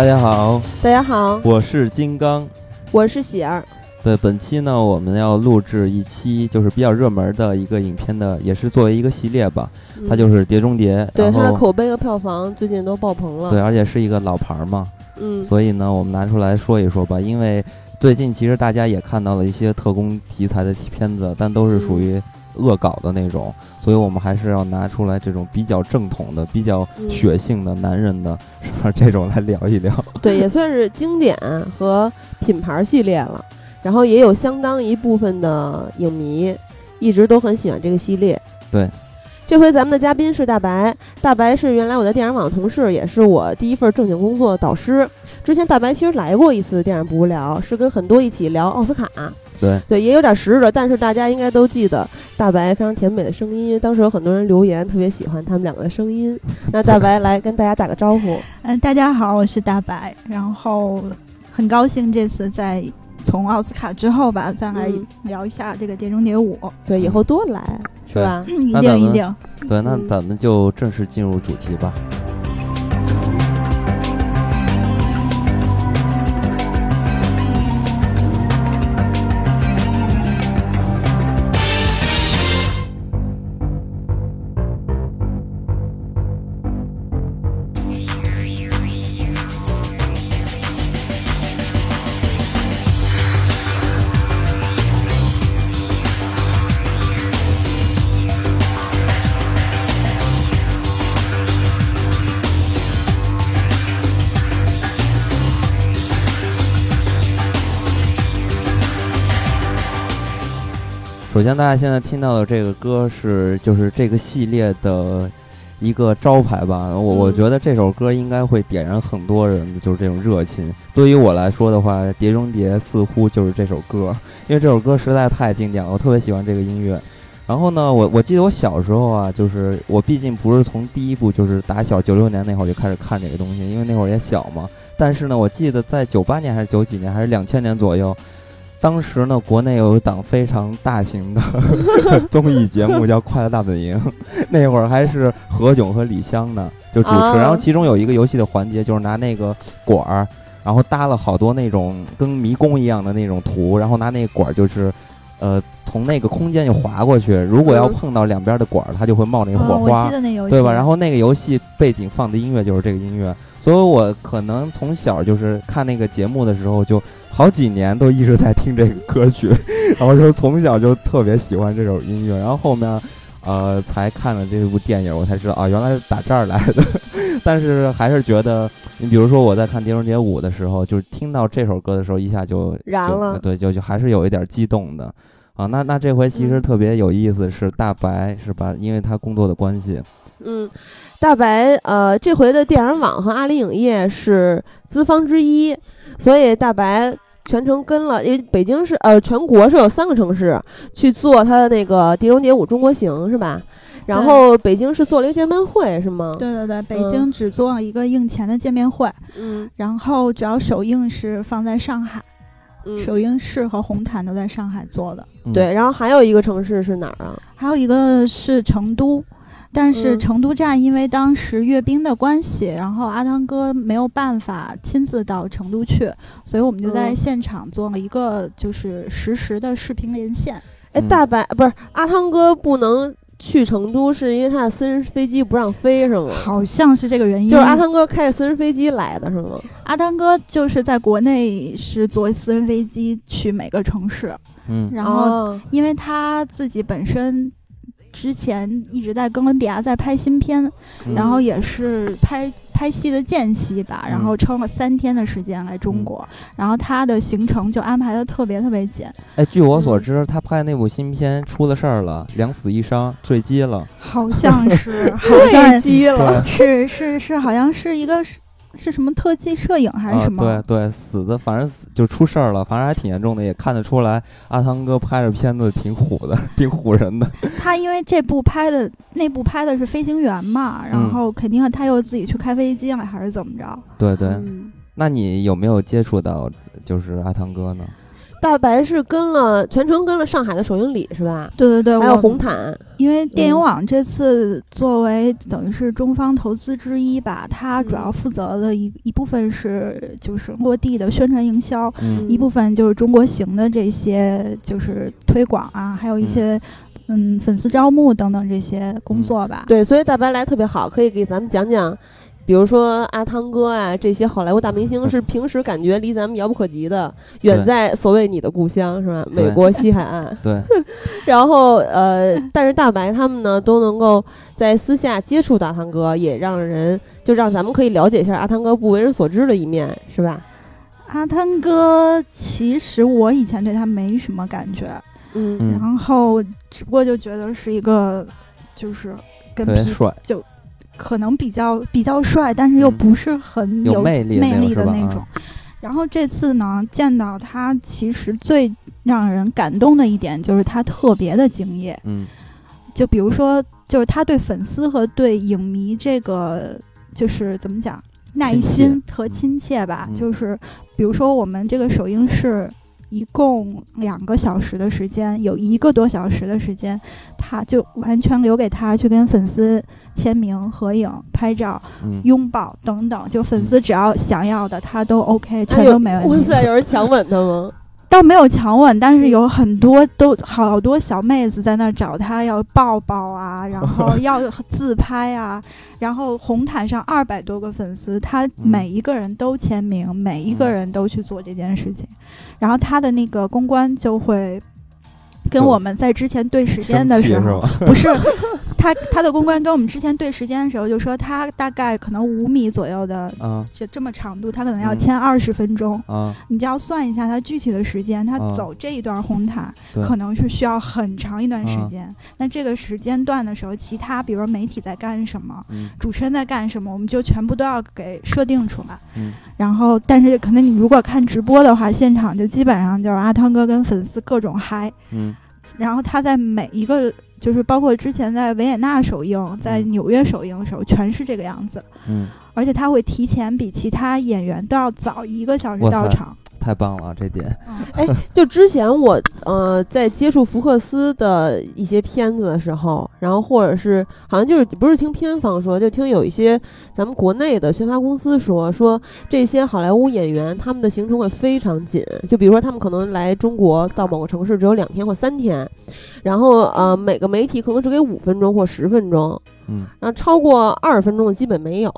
大家好，大家好，我是金刚，我是喜儿。对，本期呢，我们要录制一期就是比较热门的一个影片的，也是作为一个系列吧。它就是《碟中谍》，对它的口碑和票房最近都爆棚了。对，而且是一个老牌嘛。嗯。所以呢，我们拿出来说一说吧。因为最近其实大家也看到了一些特工题材的片子，但都是属于。恶搞的那种，所以我们还是要拿出来这种比较正统的、比较血性的男人的，是吧？这种来聊一聊。对，也算是经典和品牌系列了。然后也有相当一部分的影迷一直都很喜欢这个系列。对。这回咱们的嘉宾是大白，大白是原来我在电影网同事，也是我第一份正经工作的导师。之前大白其实来过一次电影不无聊，是跟很多一起聊奥斯卡。对对，也有点时日但是大家应该都记得大白非常甜美的声音，因为当时有很多人留言特别喜欢他们两个的声音。那大白来跟大家打个招呼。嗯，大家好，我是大白，然后很高兴这次在从奥斯卡之后吧，再来聊一下这个《碟中谍五》。对，以后多来是吧？一定一定。对，那咱们就正式进入主题吧。首先，大家现在听到的这个歌是就是这个系列的一个招牌吧。我我觉得这首歌应该会点燃很多人的就是这种热情。对于我来说的话，《碟中谍》似乎就是这首歌，因为这首歌实在太经典了，我特别喜欢这个音乐。然后呢，我我记得我小时候啊，就是我毕竟不是从第一部就是打小九六年那会儿就开始看这个东西，因为那会儿也小嘛。但是呢，我记得在九八年还是九几年还是两千年左右。当时呢，国内有一档非常大型的 综艺节目叫《快乐大本营》，那会儿还是何炅和李湘呢就主持，然后其中有一个游戏的环节就是拿那个管儿，然后搭了好多那种跟迷宫一样的那种图，然后拿那个管儿就是，呃，从那个空间就滑过去，如果要碰到两边的管儿，它就会冒那个火花，对吧？然后那个游戏背景放的音乐就是这个音乐，所以我可能从小就是看那个节目的时候就。好几年都一直在听这个歌曲，然后就从小就特别喜欢这首音乐，然后后面，呃，才看了这部电影，我才知道啊，原来是打这儿来的。但是还是觉得，你比如说我在看《碟中谍五》的时候，就是听到这首歌的时候，一下就燃了，对，就就还是有一点激动的啊。那那这回其实特别有意思，是大白是吧？因为他工作的关系，嗯，大白呃，这回的电影网和阿里影业是资方之一，所以大白。全程跟了，因为北京是呃，全国是有三个城市去做他的那个《碟中谍五中国行》是吧？然后北京是做了一个见面会是吗？对对对，北京只做了一个映前的见面会，嗯，然后主要首映是放在上海，首映式和红毯都在上海做的。对，然后还有一个城市是哪儿啊？还有一个是成都。但是成都站因为当时阅兵的关系，然后阿汤哥没有办法亲自到成都去，所以我们就在现场做了一个就是实时的视频连线。哎，大白不是阿汤哥不能去成都，是因为他的私人飞机不让飞是吗？好像是这个原因。就是阿汤哥开着私人飞机来的是吗？阿汤哥就是在国内是坐私人飞机去每个城市。嗯然后哦因为他自己本身之前一直在哥伦比亚在拍新片，嗯。然后也是拍拍戏的间隙吧，然后撑了三天的时间来中国，然后他的行程就安排的特别特别紧，哎，据我嗯。所知，他拍那部新片出了事儿了，两死一伤，坠机了。好像是 坠机了，是是是，好像是一个是是什么特技摄影还是什么？啊？对对，死的，反正死就出事儿了，反正还挺严重的，也看得出来阿汤哥拍着片子挺虎的，挺唬人的。他因为这部拍的那部拍的是飞行员嘛，然嗯后肯定他又自己去开飞机了，还是怎么着？对对，嗯那你有没有接触到就是阿汤哥呢？大白是跟了全程跟了上海的首映礼是吧？对对对，还有红毯，因为电影嗯网这次作为等于是中方投资之一吧，它主要嗯负责的一一部分是就是落地的宣传营销，嗯一部分就是中国行的这些就是推广啊，还有一些嗯粉丝招募等等这些工作吧。对，所以大白来特别好，可以给咱们讲讲。比如说阿汤哥啊，这些好莱坞大明星是 平时感觉离咱们遥不可及的，远在所谓你的故乡是吧？美国西海岸。对，然后呃，但是大白他们呢都能够在私下接触到阿汤哥，也让人就让咱们可以了解一下阿汤哥不为人所知的一面，是吧？阿汤哥其实我以前对他没什么感觉，嗯。嗯。然后只不过就觉得是一个就是跟皮特别帅，可能比较比较帅，但是又嗯。不是很有魅力的那种魅力的那种。然后这次呢，见到他，其实最让人感动的一点就是他特别的敬业。嗯。就比如说，就是他对粉丝和对影迷这个，就是怎么讲，耐心和亲切吧。嗯。就是比如说，我们这个首映式一共两个小时的时间，有一个多小时的时间，他就完全留给他去跟粉丝签名、合影、拍照、嗯，拥抱等等。就粉丝只要想要的，他都 OK，哎全都没问题。哇塞，有人强吻他吗？倒没有强吻，但是有很多都好多小妹子在那儿找他要抱抱啊，然后 要自拍啊，然后红毯上二百多个粉丝，他每一个人都签名，每一个人都去做这件事情，然后他的那个公关就会跟我们在之前对时间的时候？不是他他的公关跟我们之前对时间的时候就说他大概可能五米左右的啊这这么长度，他可能要嗯签二十分钟。啊，你就要算一下他具体的时间，它啊走这一段红毯、可能是需要很长一段时啊间。那这个时间段的时候，其他比如说媒体在干什么，嗯主持人在干什么，我们就全部都要给设定出来。嗯然后，但是可能你如果看直播的话，现场就基本上就是阿汤哥跟粉丝各种嗨。嗯然后他在每一个就是包括之前在维也纳首映、在嗯纽约首映的时候，全是这个样子。嗯，而且他会提前比其他演员都要早一个小时到场。太棒了，这点，嗯哎，就之前我呃在接触福克斯的一些片子的时候，然后或者是好像就是不是听片方说，就听有一些咱们国内的宣发公司说，说这些好莱坞演员他们的行程会非常紧，就比如说他们可能来中国到某个城市只有两天或三天，然后呃每个媒体可能只给五分钟或十分钟，嗯然后超过二十分钟的基本没有，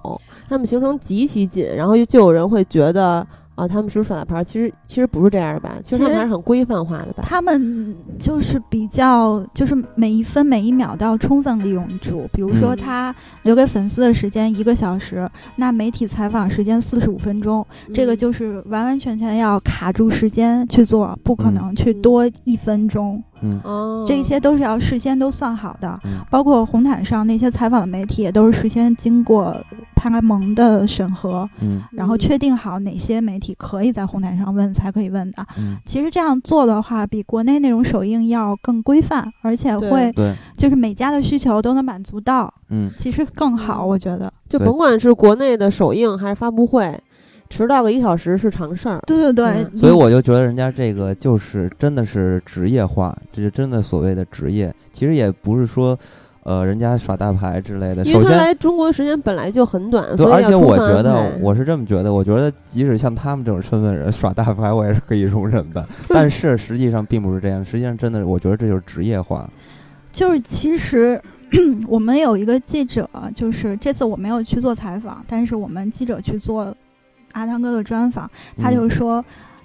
他们行程极其紧，然后就就有人会觉得啊，他们是不是耍大牌儿？其实其实不是这样的吧，其实他们还是很规范化的吧。他们就是比较，就是每一分每一秒都要充分利用住。比如说，嗯他留给粉丝的时间一个小时，那媒体采访时间四十五分钟，这个嗯就是完完全全要卡住时间去做，不可嗯能去多一分钟。嗯。哦，这些都是要事先都算好的。嗯。包括红毯上那些采访的媒体，也都是事先经过派拉蒙的审核，嗯。然后确定好哪些媒体可以在红毯上问才可以问的。嗯，其实这样做的话，比国内那种首映要更规范，而且会对，就是每家的需求都能满足到，嗯。其实更好，嗯。我觉得。就甭管是国内的首映还是发布会，迟到个一小时是常事儿。对对对，嗯所以我就觉得人家这个就是真的是职业化，这是真的所谓的职业，其实也不是说，呃，人家耍大牌之类的。因为他首先，来中国的时间本来就很短，对，所以而且我觉得我是这么觉得，我觉得即使像他们这种身份人耍大牌，我也是可以容忍的。但是实际上并不是这样，实际上真的，我觉得这就是职业化。就是其实 我们有一个记者，就是这次我没有去做采访，但是我们记者去做阿汤哥的专访，他嗯就说。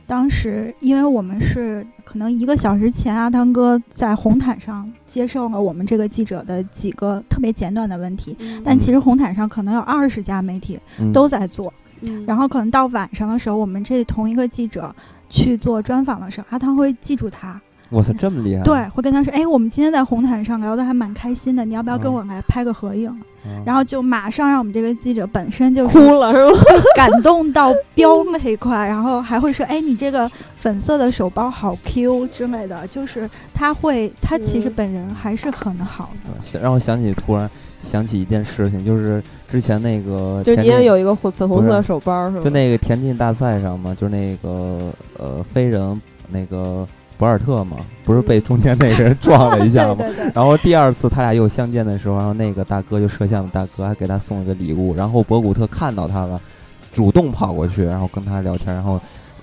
当时因为我们是可能一个小时前，阿汤哥在红毯上接受了我们这个记者的几个特别简短的问题，但其实红毯上可能有二十家媒体都在做，然后可能到晚上的时候，我们这同一个记者去做专访的时候，阿汤会记住他。我操，这么厉害！对，会跟他说：“哎，我们今天在红毯上聊的还蛮开心的，你要不要跟我来拍个合影？”然后就马上让我们这个记者本身就哭了，是吧？感动到飙那一块，然后还会说：“哎，你这个粉色的手包好 Q 之类的。”就是他会，他其实本人还是很好的。让我想起，突然想起一件事情，就是之前那个，就你也有一个粉粉红色手包，是吧？就那个田径大赛上嘛，就是那个呃飞人那个。博尔特嘛，不是被中间那个人撞了一下吗？然后第二次他俩又相见的时候，然后那个大哥就摄像的大哥还给他送了个礼物，然后博古特看到他了，主动跑过去，然后跟他聊天，然后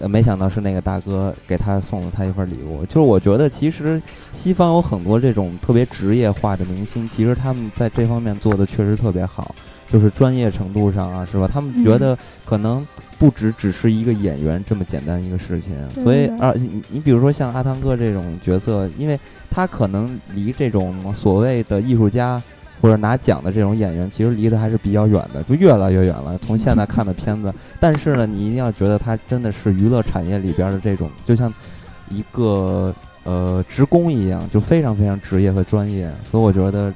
没想到是那个大哥给他送了他一份礼物。就是我觉得其实西方有很多这种特别职业化的明星，其实他们在这方面做的确实特别好，就是专业程度上啊，是吧？他们觉得可能。不只只是一个演员这么简单一个事情，所以啊，你你比如说像阿汤哥这种角色，因为他可能离这种所谓的艺术家或者拿奖的这种演员，其实离得还是比较远的，就越来越远了。从现在看的片子，但是呢，你一定要觉得他真的是娱乐产业里边的这种，就像一个呃职工一样，就非常非常职业和专业。所以我觉得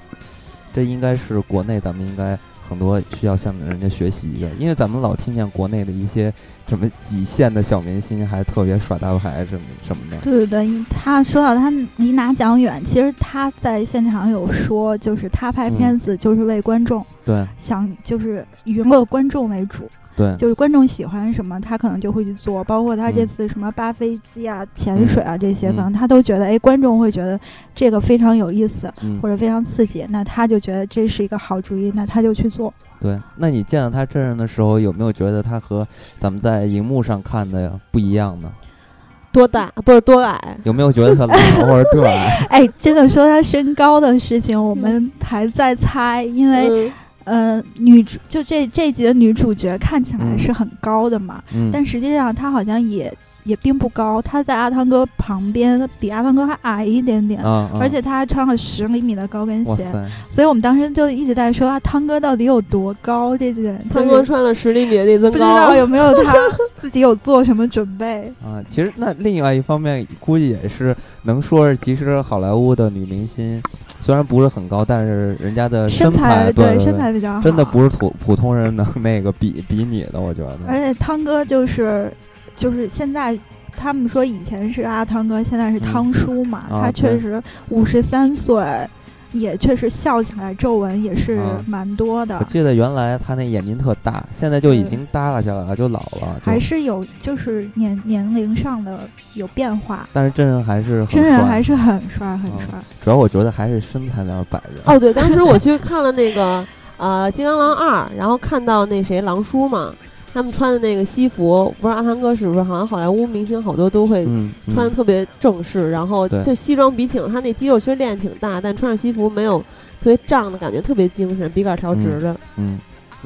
这应该是国内咱们应该。很多需要向人家学习的，因为咱们老听见国内的一些什么几线的小明星还特别耍大牌什么什么的。对对对，他说到他离拿奖远，其实他在现场有说，就是他拍片子就是为观众，对，想就是娱乐观众为主。对，就是观众喜欢什么，他可能就会去做。包括他这次什么扒飞机啊、潜水啊这些，可能他都觉得，哎，观众会觉得这个非常有意思，或者非常刺激，那他就觉得这是一个好主意，那他就去做。对，那你见到他真人的时候，有没有觉得他和咱们在荧幕上看的不一样呢？多大？不是多矮？有没有觉得他老或者特矮？哎，真的说他身高的事情，我们还在猜，因为。呃，女主就这这集的女主角看起来是很高的嘛，但实际上她好像也也并不高，他在阿汤哥旁边，比阿汤哥还矮一点点，而且他还穿了十厘米的高跟鞋，所以我们当时就一直在说阿，汤哥到底有多高？这点汤哥穿了十厘米的内增高，不知道有没有他自己有做什么准备 啊？其实那另外一方面估计也是能说是，其实好莱坞的女明星。虽然不是很高，但是人家的身材对身材比较好，真的不是普普通人能那个比比拟的，我觉得。而且汤哥就是，就是现在他们说以前是阿汤哥，现在是汤叔嘛，他确实五十三岁。也确实笑起来皱纹也是蛮多的。我记得原来他那眼睛特大，现在就已经耷拉下来了，就老了。还是有，就是年年龄上的有变化。但是真人还是真人还是很帅很帅。主要我觉得还是身材在那儿摆着。哦，对，当时我去看了那个呃《金刚狼二》，然后看到那谁狼叔嘛。他们穿的那个西服，不知道阿汤哥是不是？好像好莱坞明星好多都会穿的特别正式，然后就西装笔挺。他那肌肉其实练的挺大，但穿上西服没有特别胀的感觉，特别精神，笔杆调直的。嗯，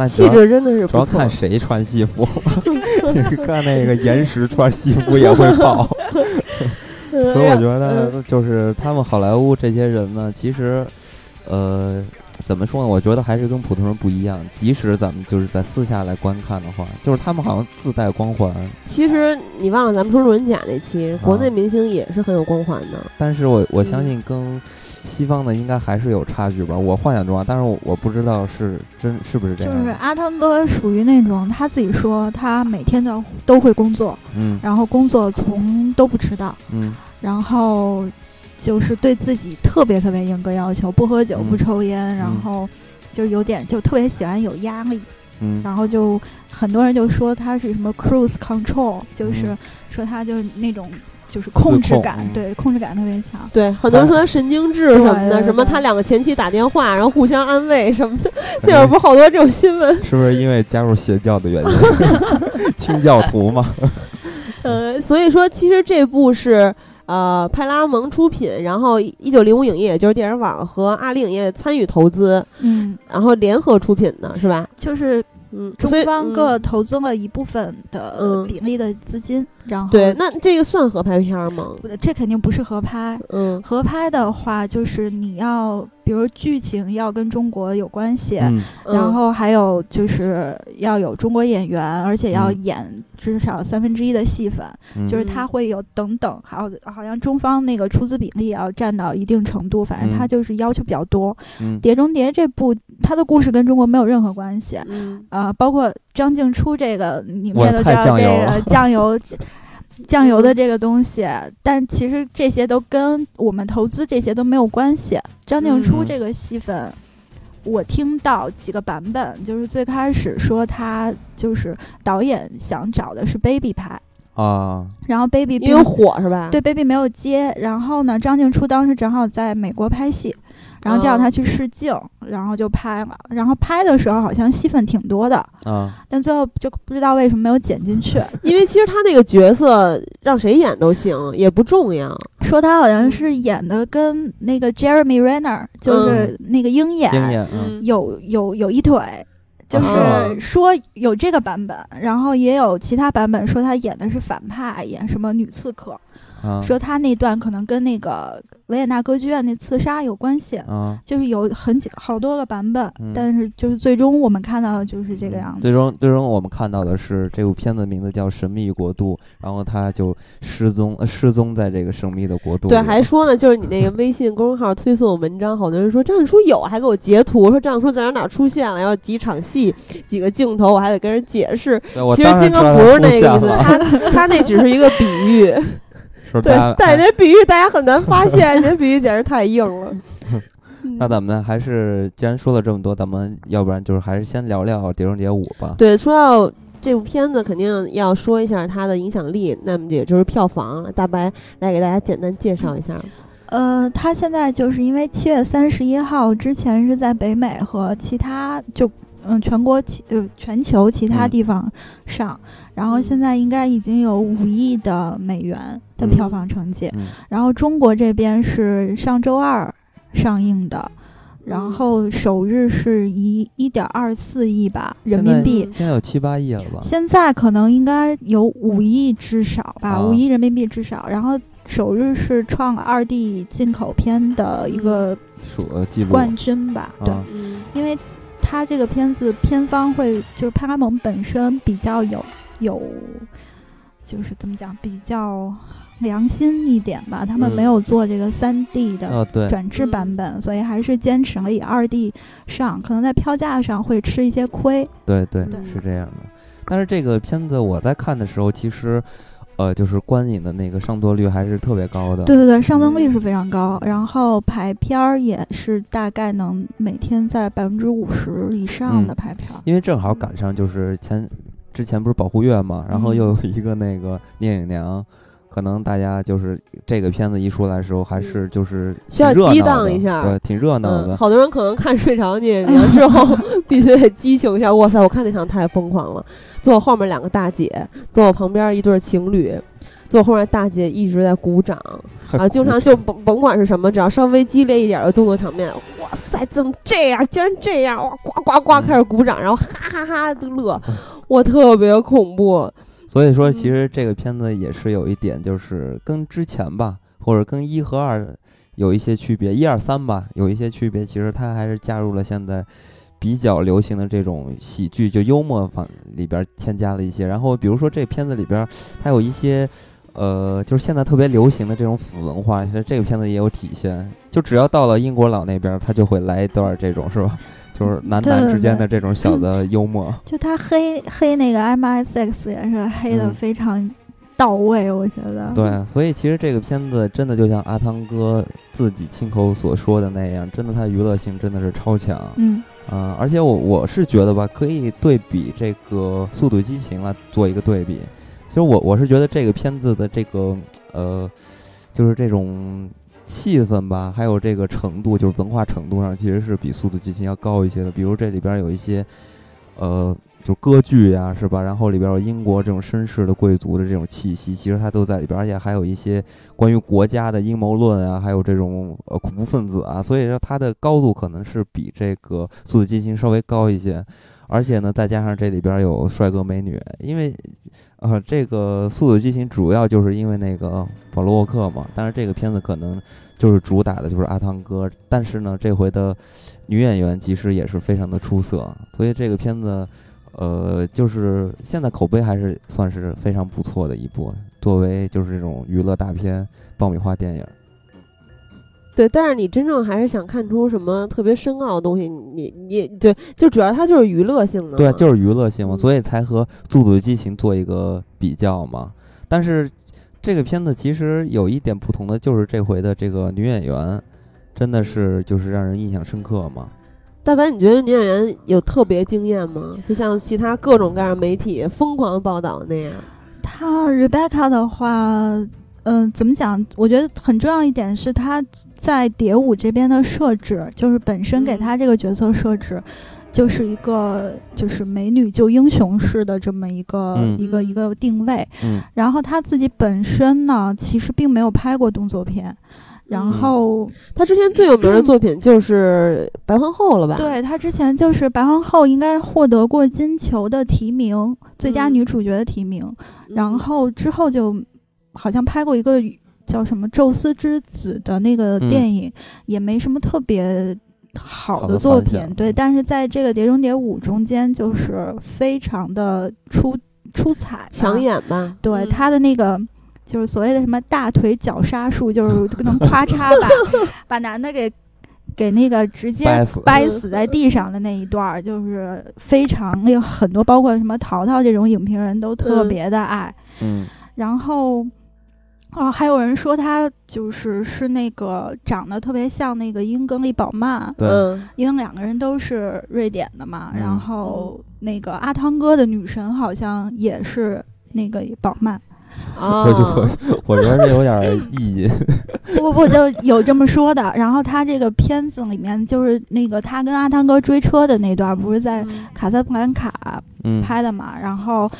气质真的是主要看谁穿西服。看那个岩石穿西服也会爆。所以我觉得，就是他们好莱坞这些人呢，其实，呃。怎么说呢？我觉得还是跟普通人不一样。即使咱们就是在私下来观看的话，就是他们好像自带光环。其实你忘了咱们说路人甲那期，国内明星也是很有光环的。但是我我相信跟西方的应该还是有差距吧。我幻想中啊，但是我我不知道是真是不是这样。就是阿汤哥属于那种他自己说他每天都都会工作，嗯，然后工作从都不迟到，嗯，然后。就是对自己特别特别严格要求，不喝酒，不抽烟，然后就有点就特别喜欢有压力，嗯，然后就很多人就说他是什么 cruise control，就是说他就是那种就是控制感，对，控制感特别强，对，很多人说他神经质什么的，什么他两个前妻打电话，然后互相安慰什么的，那会儿不好多这种新闻，是不是因为加入邪教的原因？清教徒嘛，呃，所以说其实这部是。呃，派拉蒙出品，然后一九零五影业，也就是电影网和阿里影业参与投资，嗯，然后联合出品的是吧？就是嗯，中方各投资了一部分的嗯比例的资金，然后对，那这个算合拍片儿吗？不这肯定不是合拍。嗯合拍的话，就是你要，比如剧情要跟中国有关系，嗯然后还有就是要有中国演员，而且要嗯。演至少三分之一的戏份，嗯。就是他会有等等，还有好像中方那个出资比例也要占到一定程度，反正他嗯。就是要求比较多。嗯碟中谍》这部它的故事跟中国没有任何关系，嗯。啊，包括张静初这个，你们哇也都知道这个 酱油了酱油。的这个东西，但其实这些都跟我们投资这些都没有关系。张静初嗯这个戏份，我听到几个版本，就是最开始说他就是导演想找的是 baby 拍，啊，然后 baby 因为火是吧？对 baby 没有接，然后呢，张静初当时正好在美国拍戏，然后叫哦他去试镜，然后就拍了。然后拍的时候好像戏份挺多的，啊，但最后就不知道为什么没有剪进去。因为其实他那个角色让谁演都行，也不重要。说他好像是演的跟那个 Jeremy Renner，就是那个鹰眼，嗯有有有一腿。就是哦说有这个版本，然后也有其他版本说他演的是反派，演什么女刺客，啊，说他那段可能跟那个维也纳歌剧院那刺杀有关系。啊，就是有很几个好多个版本，嗯但是就是最终我们看到的就是这个样子。最终最终我们看到的是这部片子名字叫《神秘国度》，然后他就失踪呃失踪在这个神秘的国度对，还说呢，就是你那个微信公众号推送文章，好多人说张静初有，还给我截图，说张静初在哪哪出现了，然后几场戏、几个镜头，我还得跟人解释。其实金刚不是那个意思，他 他那只是一个比喻。对说大家，但你这比喻大家很难发现，你这比喻简直太硬了。那咱们还是既然说了这么多，咱们要不然就是还是先聊聊《碟中谍五》吧。对，说到这部片子，肯定要说一下它的影响力，那么也就是票房。大白来给大家简单介绍一下。呃，他现在就是因为七月三十一号之前是在北美和其他就嗯全国其呃全球其他嗯地方上，然后现在应该已经有五亿的美元的票房成绩，嗯然后中国这边是上周二上映的。然后首日是一一点二四亿吧人民币，现在有七八亿了吧？现在可能应该有五亿至少吧，啊五、亿人民币至少。然后首日是创二 D 进口片的一个数呃记录冠军吧，对，因为它这个片子片方会就是派拉蒙本身比较有有，就是怎么讲比较良心一点吧，他们嗯没有做这个三 D 的转制版本，所以还是坚持了以二 D 上，可能在票价上会吃一些亏。对对对是这样的。但是这个片子我在看的时候，其实呃就是观影的那个上座率还是特别高的。对对对，上座率是非常高，然后排片儿也是大概能每天在百分之五十以上的嗯排片儿。因为正好赶上就是前之前不是保护月嘛，然后嗯又有一个那个聂隐娘，可能大家就是这个片子一出来的时候，还是就是需要激荡一下对，挺热闹嗯，的。好多人可能看睡着你，你之后 必须得激情一下。哇塞，我看那场太疯狂了！坐我后面两个大姐，坐我旁边一对情侣，坐我后面大姐一直在鼓掌啊，经常就甭甭管是什么，只要稍微激烈一点的动作场面，哇塞，怎么这样？竟然这样！哇，呱呱呱开始鼓掌，然后哈哈哈的乐，哇，特别恐怖。所以说，嗯其实这个片子也是有一点，就是跟之前吧，或者跟一和二有一些区别，一二三吧有一些区别。其实它还是加入了现在比较流行的这种喜剧，就幽默方里边添加了一些。然后比如说这片子里边，它有一些。呃，就是现在特别流行的这种腐文化，其实这个片子也有体现。就只要到了英国佬那边，他就会来一段这种，是吧？就是男男之间的这种小的幽默。就他黑黑那个 MI6 也是黑的嗯非常到位，我觉得。对，所以其实这个片子真的就像阿汤哥自己亲口所说的那样，真的他娱乐性真的是超强。嗯啊、而且我我是觉得吧，可以对比这个《速度与激情》来做一个对比。其实我我是觉得这个片子的这个呃，就是这种气氛吧，还有这个程度，就是文化程度上，其实是比《速度与激情》要高一些的。比如这里边有一些呃，就歌剧呀，是吧？然后里边有英国这种绅士的贵族的这种气息，其实它都在里边，而且还有一些关于国家的阴谋论啊，还有这种呃恐怖分子啊，所以说它的高度可能是比这个《速度与激情》稍微高一些。而且呢，再加上这里边有帅哥美女，因为呃，这个《速度与激情》主要就是因为那个保罗沃克嘛，但是这个片子可能就是主打的就是阿汤哥，但是呢，这回的女演员其实也是非常的出色，所以这个片子。呃，就是现在口碑还是算是非常不错的一部，作为就是这种娱乐大片、爆米花电影。对，但是你真正还是想看出什么特别深奥的东西，你你对，就主要它就是娱乐性的。对，就是娱乐性嘛，所以才和《速度与激情》做一个比较嘛。但是这个片子其实有一点不同的，就是这回的这个女演员，真的是就是让人印象深刻嘛。大白，你觉得女演员有特别惊艳吗？就像其他各种各样媒体疯狂报道那样。她 Rebecca 的话，嗯，怎么讲？我觉得很重要一点是他在蝶舞这边的设置，就是本身给他这个角色设置，就是一个就是美女救英雄式的这么一个一个一个定位。嗯。然后他自己本身呢，其实并没有拍过动作片。然后，他之前最有名的作品就是《白皇后》了吧？对，她之前就是《白皇后》，应该获得过金球的提名，最佳女主角的提名。然后之后就好像拍过一个叫什么《宙斯之子》的那个电影，也没什么特别好的作品。对，但是在这个《碟中谍五》中间，就是非常的出出彩、抢眼吧？对，他的那个。就是所谓的什么大腿绞杀术，就是能咔嚓把 把男的给给那个直接掰死在地上的那一段儿，就是非常有很多，包括什么淘淘这种影评人都特别的爱。嗯，然后啊，还有人说他就是是那个长得特别像那个英格丽宝曼，对，因为两个人都是瑞典的嘛。然后那个阿汤哥的女神好像也是那个宝曼。啊，我我觉得有点意淫。不不不，就有这么说的。然后他这个片子里面，就是那个他跟阿汤哥追车的那段，不是在卡萨布兰卡拍的嘛？然后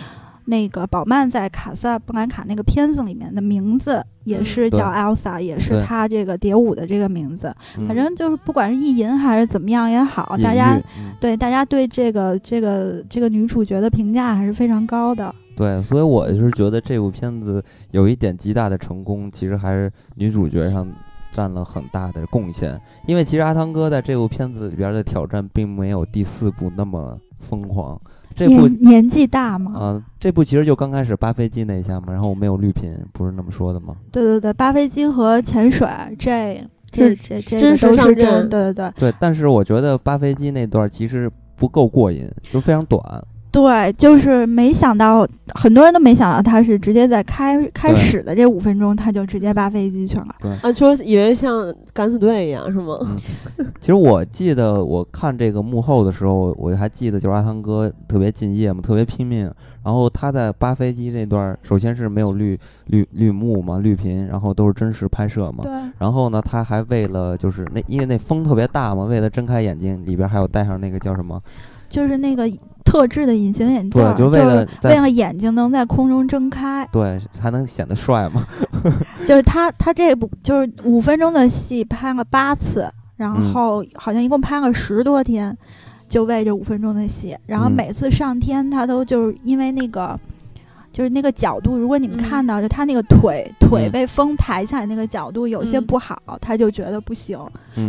那个宝曼在卡萨布兰卡那个片子里面的名字也是叫 Elsa，也是他这个蝶舞的这个名字。反正就是不管是意淫还是怎么样也好，大家对大家对这个这个这个女主角的评价还是非常高的。对，所以我就是觉得这部片子有一点极大的成功，其实还是女主角上占了很大的贡献。因为其实阿汤哥在这部片子里边的挑战并没有第四部那么疯狂。这部年纪大吗？啊，这部其实就刚开始扒飞机那一下嘛，然后没有绿屏，不是那么说的吗？对对对，扒飞机和潜水，这这这这真实上阵。对对对。对，但是我觉得扒飞机那段其实不够过瘾，就非常短。对，就是没想到，很多人都没想到他是直接在开开始的这五分钟，他就直接扒飞机去了。对，啊，说以为像敢死队一样是吗？其实我记得我看这个幕后的时候，我还记得就是阿汤哥特别敬业嘛，特别拼命。然后他在扒飞机那段，首先是没有绿绿绿幕嘛，绿屏，然后都是真实拍摄嘛。对。然后呢，他还为了就是那因为那风特别大嘛，为了睁开眼睛，里边还有戴上那个叫什么？就是那个。特制的隐形眼镜，就为了为了眼睛能在空中睁开，对，才能显得帅嘛。就是他，他这部就是五分钟的戏拍了八次，然后好像一共拍了十多天，就为这五分钟的戏。然后每次上天，他都就是因为那个，就是那个角度，如果你们看到，就他那个腿腿被风抬起来那个角度有些不好，他就觉得不行。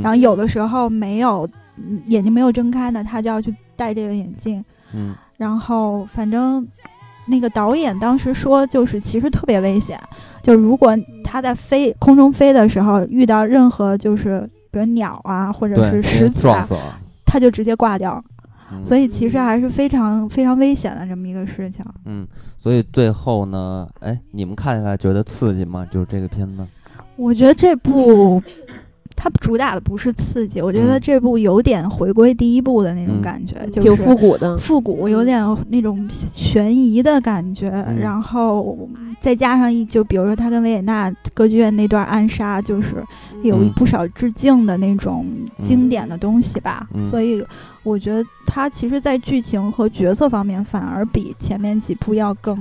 然后有的时候没有眼睛没有睁开呢，他就要去戴这个眼镜。嗯，然后反正那个导演当时说，就是其实特别危险，就如果他在飞空中飞的时候遇到任何就是比如鸟啊或者是石子啊，他就直接挂掉，所以其实还是非常非常危险的这么一个事情。嗯，所以最后呢，哎，你们看起来觉得刺激吗？就是这个片子，我觉得这部。它主打的不是刺激，我觉得这部有点回归第一部的那种感觉，就挺复古的，复古有点那种悬疑的感觉，然后再加上一就比如说他跟维也纳歌剧院那段暗杀，就是有不少致敬的那种经典的东西吧，所以我觉得它其实，在剧情和角色方面反而比前面几部要更。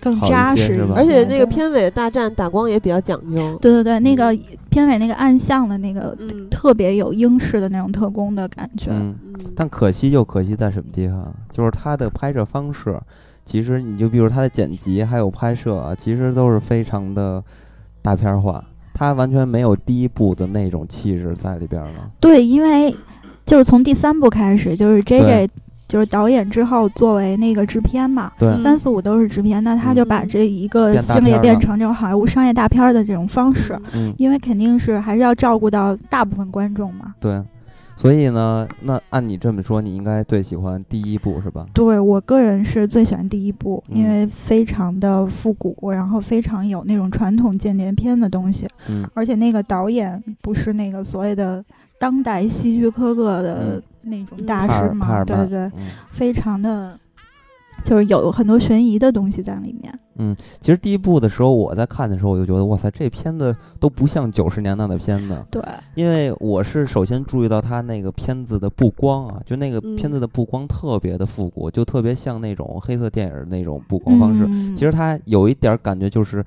更扎实，而且那个片尾大战打光也比较讲究。对对对，那个片尾那个暗巷的那个特别有英式的那种特工的感觉。但可惜就可惜在什么地方？就是它的拍摄方式，其实你就比如它的剪辑还有拍摄啊，其实都是非常的大片化，它完全没有第一部的那种气质在里边了。对，因为就是从第三部开始，就是 J J 就是导演之后作为那个制片嘛，对，三四五都是制片，那他就把这一个系列变成这种好莱坞商业大片儿的这种方式，嗯，因为肯定是还是要照顾到大部分观众嘛。对。所以呢，那按你这么说，你应该最喜欢第一部是吧？对我个人是最喜欢第一部，嗯因为非常的复古，然后非常有那种传统间谍片的东西，嗯而且那个导演不是那个所谓的当代希区柯克的那种大师嘛，对对，嗯非常的，就是有很多悬疑的东西在里面。嗯，其实第一部的时候，我在看的时候，我就觉得，哇塞，这片子都不像九十年代的片子。对，因为我是首先注意到它那个片子的布光啊，就那个片子嗯的布光特别的复古，就特别像那种黑色电影儿那种布光方式。嗯、其实它有一点儿感觉就是，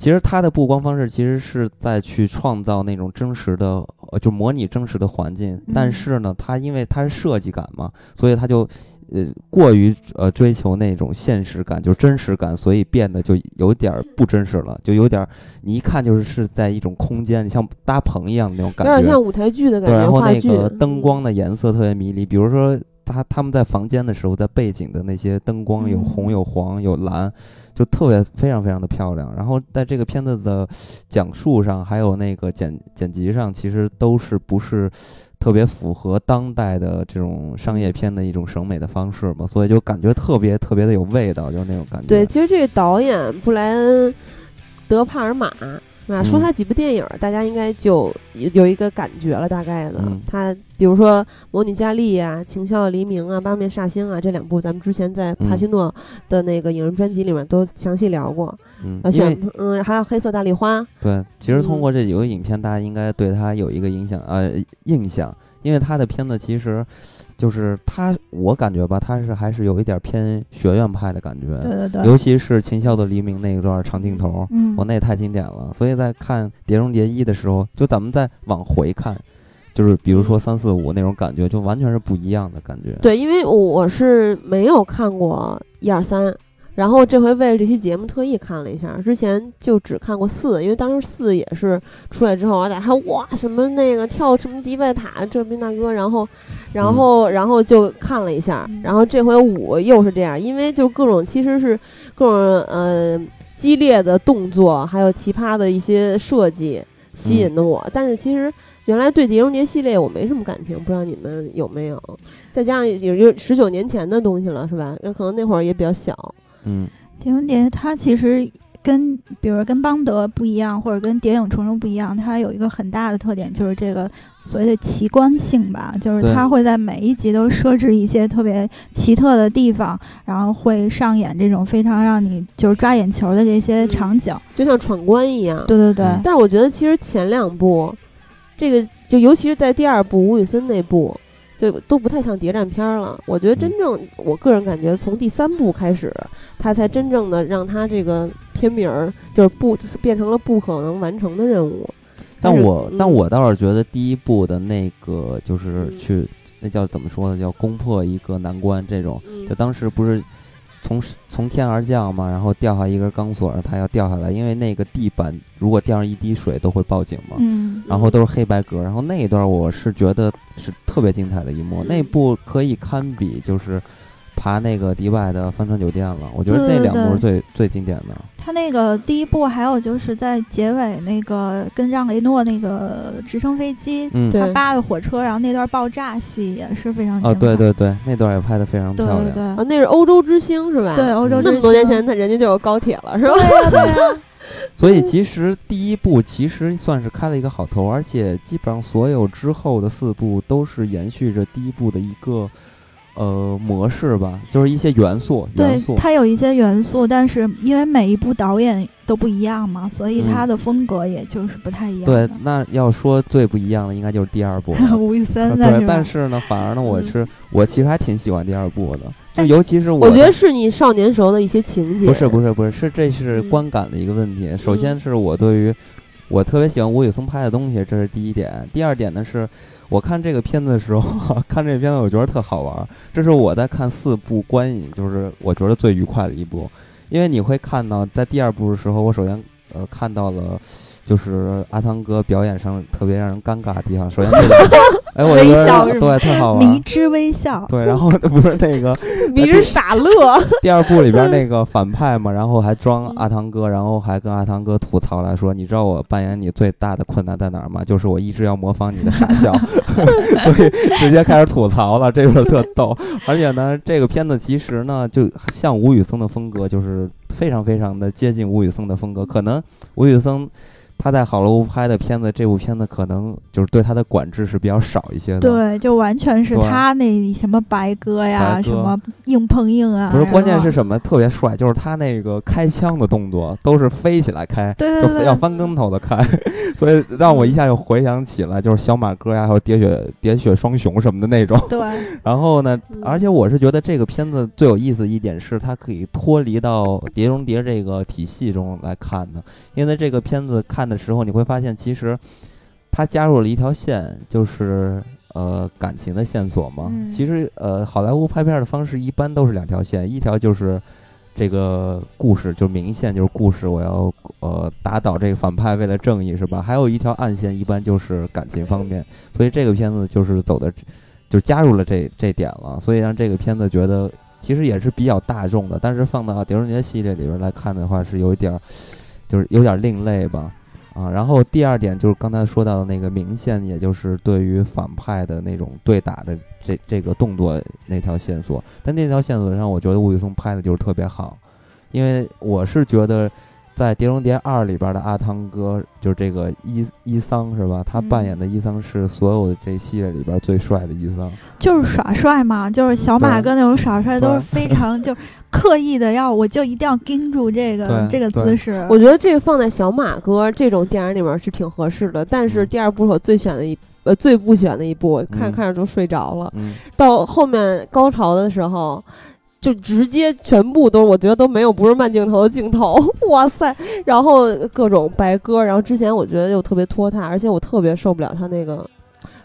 其实它的布光方式其实是在去创造那种真实的，呃，就模拟真实的环境。但嗯是呢，它因为它是设计感嘛，所以它就。呃，过于呃追求那种现实感，就是真实感，所以变得就有点儿不真实了，就有点儿你一看就是是在一种空间，你像搭棚一样的那种感觉。有点像舞台剧的感对，觉，然后那个灯光的颜色特别迷离，比如说他他们在房间的时候，在背景的那些灯光有嗯红有黄有蓝，就特别非常非常的漂亮。然后在这个片子的讲述上，还有那个剪剪辑上，其实都是不是特别符合当代的这种商业片的一种审美的方式嘛，所以就感觉特别特别的有味道，就是那种感觉。对，其实这个导演布莱恩·德帕尔玛。说嗯他几部电影，大家应该就有有一个感觉了，大概的。嗯他比如说《模拟佳丽》呀，《情笑黎明》啊，《八面煞星》啊，这两部咱们之前在帕西诺的那个影人专辑里面都详细聊过。嗯，而且，嗯，还有《黑色大丽花》。对，其实通嗯过这几个影片，大家应该对他有一个影响，呃，印象，因为他的片子其实就是他，我感觉吧，他是还是有一点偏学院派的感觉，对对对，尤其是《秦霄的黎明》那一段长镜头，嗯我，那也太经典了。所以在看《碟中谍一》的时候，就咱们再往回看，就是比如说三四五那种感觉，就完全是不一样的感觉。对，因为我是没有看过一二三，然后这回为了这期节目特意看了一下，之前就只看过四，因为当时四也是出来之后，大家还哇什么那个跳什么迪拜塔这边那个，然后，然后然后就看了一下，嗯然后这回五又是这样，因为就各种其实是各种呃激烈的动作，还有奇葩的一些设计吸引的我，但是其实。原来对《碟中谍》系列我没什么感情，不知道你们有没有？再加上也就十九年前的东西了，是吧？那可能那会儿也比较小。嗯，碟中谍它其实跟比如跟邦德不一样，或者跟谍影重重不一样，它有一个很大的特点，就是这个所谓的奇观性吧，就是对它会在每一集都设置一些特别奇特的地方，然后会上演这种非常让你就是抓眼球的这些嗯场景。就像闯关一样。对对对，嗯但是我觉得其实前两部，这个就尤其是在第二部吴宇森那部，就都不太像谍战片儿了。我觉得真正，我个人感觉从第三部开始，他才真正的让他这个片名儿就是不变成了不可能完成的任务。但我嗯但我倒是觉得第一部的那个就是嗯去那叫怎么说呢？叫攻破一个难关这种。嗯就当时不是从从天而降嘛，然后掉下一根钢索，它要掉下来，因为那个地板如果掉上一滴水都会报警嘛。嗯，然后都是黑白格，然后那一段我是觉得是特别精彩的一幕，嗯。那部可以堪比就是爬那个迪拜的帆船酒店了。我觉得对对那两部是对最最经典的。他那个第一部还有就是在结尾那个跟让雷诺那个直升飞机。嗯，他扒的火车，然后那段爆炸戏也是非常哦。对对对，那段也拍得非常漂亮。对对啊，那是欧洲之星是吧？对，欧洲那之星么多年前，他人家就有高铁了，是吧？对呀对呀，所以其实第一部其实算是开了一个好头，而且基本上所有之后的四部都是延续着第一部的一个呃模式吧，就是一些元素元对素。它有一些元素，但是因为每一部导演都不一样嘛，所以它的风格也就是不太一样对。，那要说最不一样的，应该就是第二部了。吴宇森的对，但是呢，反而呢，我嗯是我其实还挺喜欢第二部的，就尤其是我觉得是你少年时候的一些情节。不是不是不是是这是嗯观感的一个问题。首先嗯是我对于我特别喜欢吴宇森拍的东西，这是第一点。第二点呢是，我看这个片子的时候，看这个片子我觉得特好玩。这是我在看四部观影，就是我觉得最愉快的一部，因为你会看到在第二部的时候，我首先呃看到了。就是阿汤哥表演上特别让人尴尬的地方。首先，这个，哎，我觉得对特好玩，迷之微笑。对，然后 不是那个 迷之傻乐。第二部里边那个反派嘛，然后还装阿汤哥，然后还跟阿汤哥吐槽来说：“你知道我扮演你最大的困难在哪儿吗？就是我一直要模仿你的傻笑。”所以直接开始吐槽了，这个特逗。而且呢，这个片子其实呢，就像吴宇森的风格，就是非常非常的接近吴宇森的风格。可能吴宇森。他在好莱坞拍的片子，这部片子可能就是对他的管制是比较少一些的。对，就完全是他那什么白鸽呀，什么硬碰硬啊。不是，关键是什么？特别帅，就是他那个开枪的动作都是飞起来开，对对对，要翻跟头的开，所以让我一下又回想起来，就是小马哥呀，还有喋血喋血双雄什么的那种。对。然后呢，而且我是觉得这个片子最有意思一点是，它可以脱离到《碟中谍》这个体系中来看的，因为这个片子看。的时候你会发现，其实他加入了一条线，就是呃感情的线索嘛。其实呃，好莱坞拍片的方式一般都是两条线，一条就是这个故事，就是明线，就是故事，我要呃打倒这个反派，为了正义，是吧？还有一条暗线，一般就是感情方面。所以这个片子就是走的，就加入了这这点了，所以让这个片子觉得其实也是比较大众的。但是放到《狄仁杰》系列里边来看的话，是有一点，就是有点另类吧。啊，然后第二点就是刚才说到的那个明线，也就是对于反派的那种对打的这这个动作那条线索。但那条线索上，我觉得吴宇森拍的就是特别好，因为我是觉得。在《碟中谍二》里边的阿汤哥，就是这个伊伊桑是吧？他扮演的伊桑是所有的这系列里边最帅的伊桑，就是耍帅嘛，就是小马哥那种耍帅都是非常就刻意的要，我就一定要盯住这个这个姿势。我觉得这个放在小马哥这种电影里面是挺合适的，但是第二部是我最选的一呃最不选的一部，看着看着就睡着了。到后面高潮的时候。就直接全部都，我觉得都没有不是慢镜头的镜头，哇塞！然后各种白鸽，然后之前我觉得又特别拖沓，而且我特别受不了他那个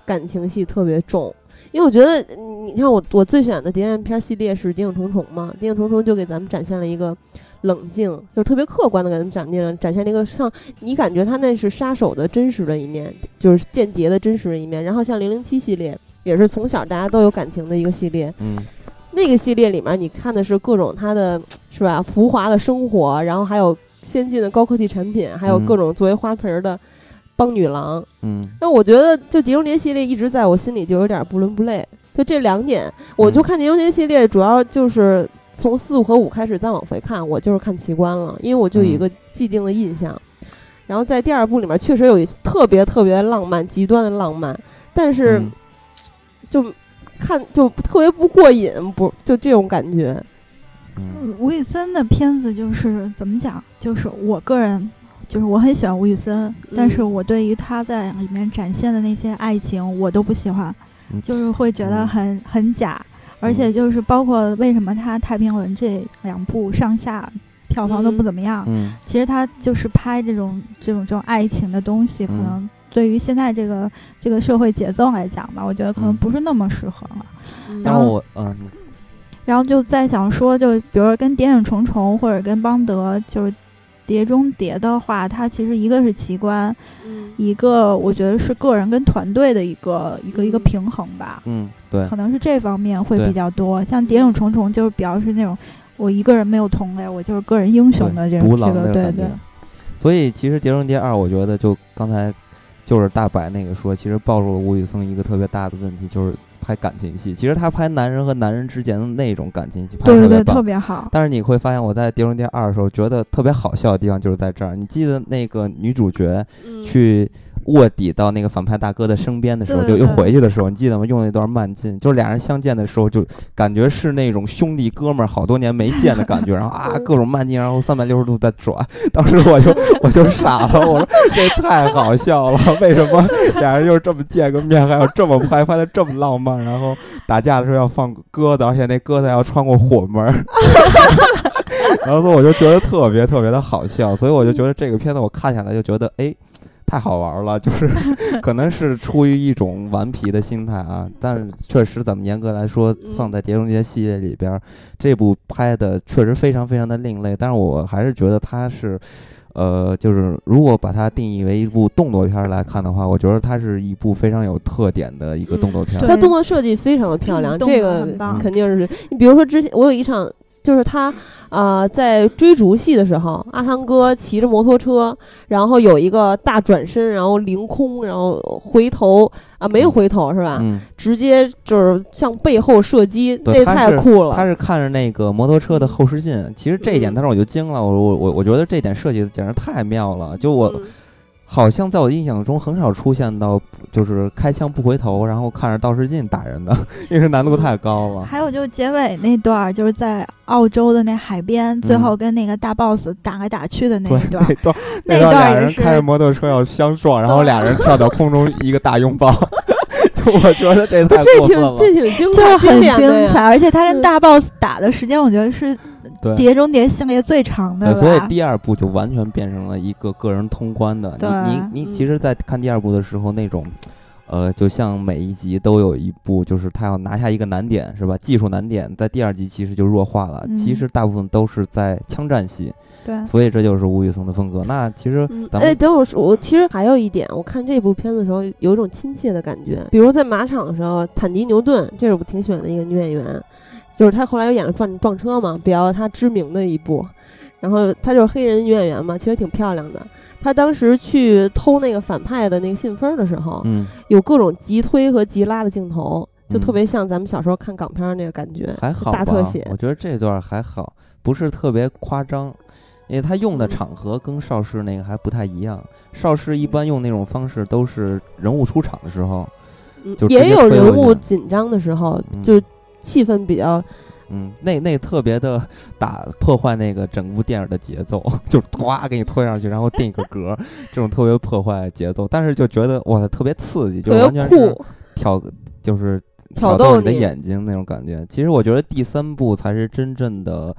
感情戏特别重，因为我觉得你看我我最选的谍战片系列是《谍影重重》嘛，《谍影重重》就给咱们展现了一个冷静，就特别客观的给咱们展现了展现了一个像你感觉他那是杀手的真实的一面，就是间谍的真实的一面。然后像《零零七》系列也是从小大家都有感情的一个系列，嗯。那个系列里面，你看的是各种它的是吧，浮华的生活，然后还有先进的高科技产品，还有各种作为花瓶的帮女郎。嗯，那我觉得就《碟中谍》系列一直在我心里就有点不伦不类。就这两点，我就看《碟中谍》系列，主要就是从四和五开始再往回看，我就是看奇观了，因为我就有一个既定的印象。然后在第二部里面，确实有特别特别浪漫、极端的浪漫，但是就。看就特别不过瘾，不就这种感觉。吴宇森的片子就是怎么讲？就是我个人就是我很喜欢吴宇森，但是我对于他在里面展现的那些爱情，我都不喜欢，就是会觉得很很假。而且就是包括为什么他《太平轮》这两部上下票房都不怎么样，其实他就是拍这种这种这种爱情的东西，可能。对于现在这个这个社会节奏来讲吧，我觉得可能不是那么适合了。然后我嗯，然后就再想说，就比如说跟《谍影重重》或者跟邦德，就是《碟中谍》的话，它其实一个是奇观，一个我觉得是个人跟团队的一个一个一个平衡吧。嗯，对，可能是这方面会比较多。像《谍影重重》就是比较是那种我一个人没有同类，我就是个人英雄的这种这个对对。所以其实《碟中谍二》，我觉得就刚才。就是大白那个说，其实暴露了吴宇森一个特别大的问题，就是拍感情戏。其实他拍男人和男人之间的那种感情戏，拍特别特别好。但是你会发现，我在《碟中谍二》的时候，觉得特别好笑的地方就是在这儿。你记得那个女主角去。卧底到那个反派大哥的身边的时候，就又回去的时候，你记得吗？用那段慢镜，就是俩人相见的时候，就感觉是那种兄弟哥们儿好多年没见的感觉，然后啊，各种慢镜，然后三百六十度在转。当时我就我就傻了，我说这太好笑了，为什么俩人就是这么见个面，还要这么拍，拍的这么浪漫？然后打架的时候要放鸽子，而且那鸽子要穿过火门。然后我就觉得特别特别的好笑，所以我就觉得这个片子我看下来就觉得哎。太好玩了，就是 可能是出于一种顽皮的心态啊。但是确实，咱们严格来说，放在《碟中谍》系列里边，这部拍的确实非常非常的另类。但是我还是觉得它是，呃，就是如果把它定义为一部动作片来看的话，我觉得它是一部非常有特点的一个动作片。它动作设计非常的漂亮，这个肯定是。你比如说之前我有一场。就是他，呃，在追逐戏的时候，阿汤哥骑着摩托车，然后有一个大转身，然后凌空，然后回头啊，没有回头是吧？嗯，直接就是向背后射击，那太酷了。他是看着那个摩托车的后视镜，其实这一点当时我就惊了，我我我我觉得这点设计简直太妙了，就我。好像在我的印象中很少出现到就是开枪不回头，然后看着倒视镜打人的，因为难度太高了。还有就是结尾那段，就是在澳洲的那海边，最后跟那个大 boss 打来打去的那一段，那段俩人开着摩托车要相撞，然后俩人跳到空中一个大拥抱。我觉得这太这挺这挺精彩，很精彩，而且他跟大 boss 打的时间，我觉得是。碟中谍系列最长的，所以第二部就完全变成了一个个人通关的。你你你，其实，在看第二部的时候，那种，呃，就像每一集都有一部，就是他要拿下一个难点，是吧？技术难点，在第二集其实就弱化了。其实大部分都是在枪战戏。对，所以这就是吴宇森的风格。那其实，哎，等我说，我其实还有一点，我看这部片子的时候，有一种亲切的感觉。比如在马场的时候，坦迪牛顿，这是我挺喜欢的一个女演员。就是他后来又演了撞撞车嘛，比较他知名的一部，然后他就是黑人女演员嘛，其实挺漂亮的。他当时去偷那个反派的那个信封的时候，嗯，有各种急推和急拉的镜头，就特别像咱们小时候看港片那个感觉，还好大特写。我觉得这段还好，不是特别夸张，因为他用的场合跟邵氏那个还不太一样。邵氏一般用那种方式都是人物出场的时候，就也有人物紧张的时候就。气氛比较，嗯，那那特别的 打破坏那个整部电影的节奏，就咵给你推上去，然后定一个格，这种特别破坏节奏，但是就觉得哇，特别刺激，就完全是挑，就是挑逗你的眼睛那种感觉。其实我觉得第三部才是真正的。《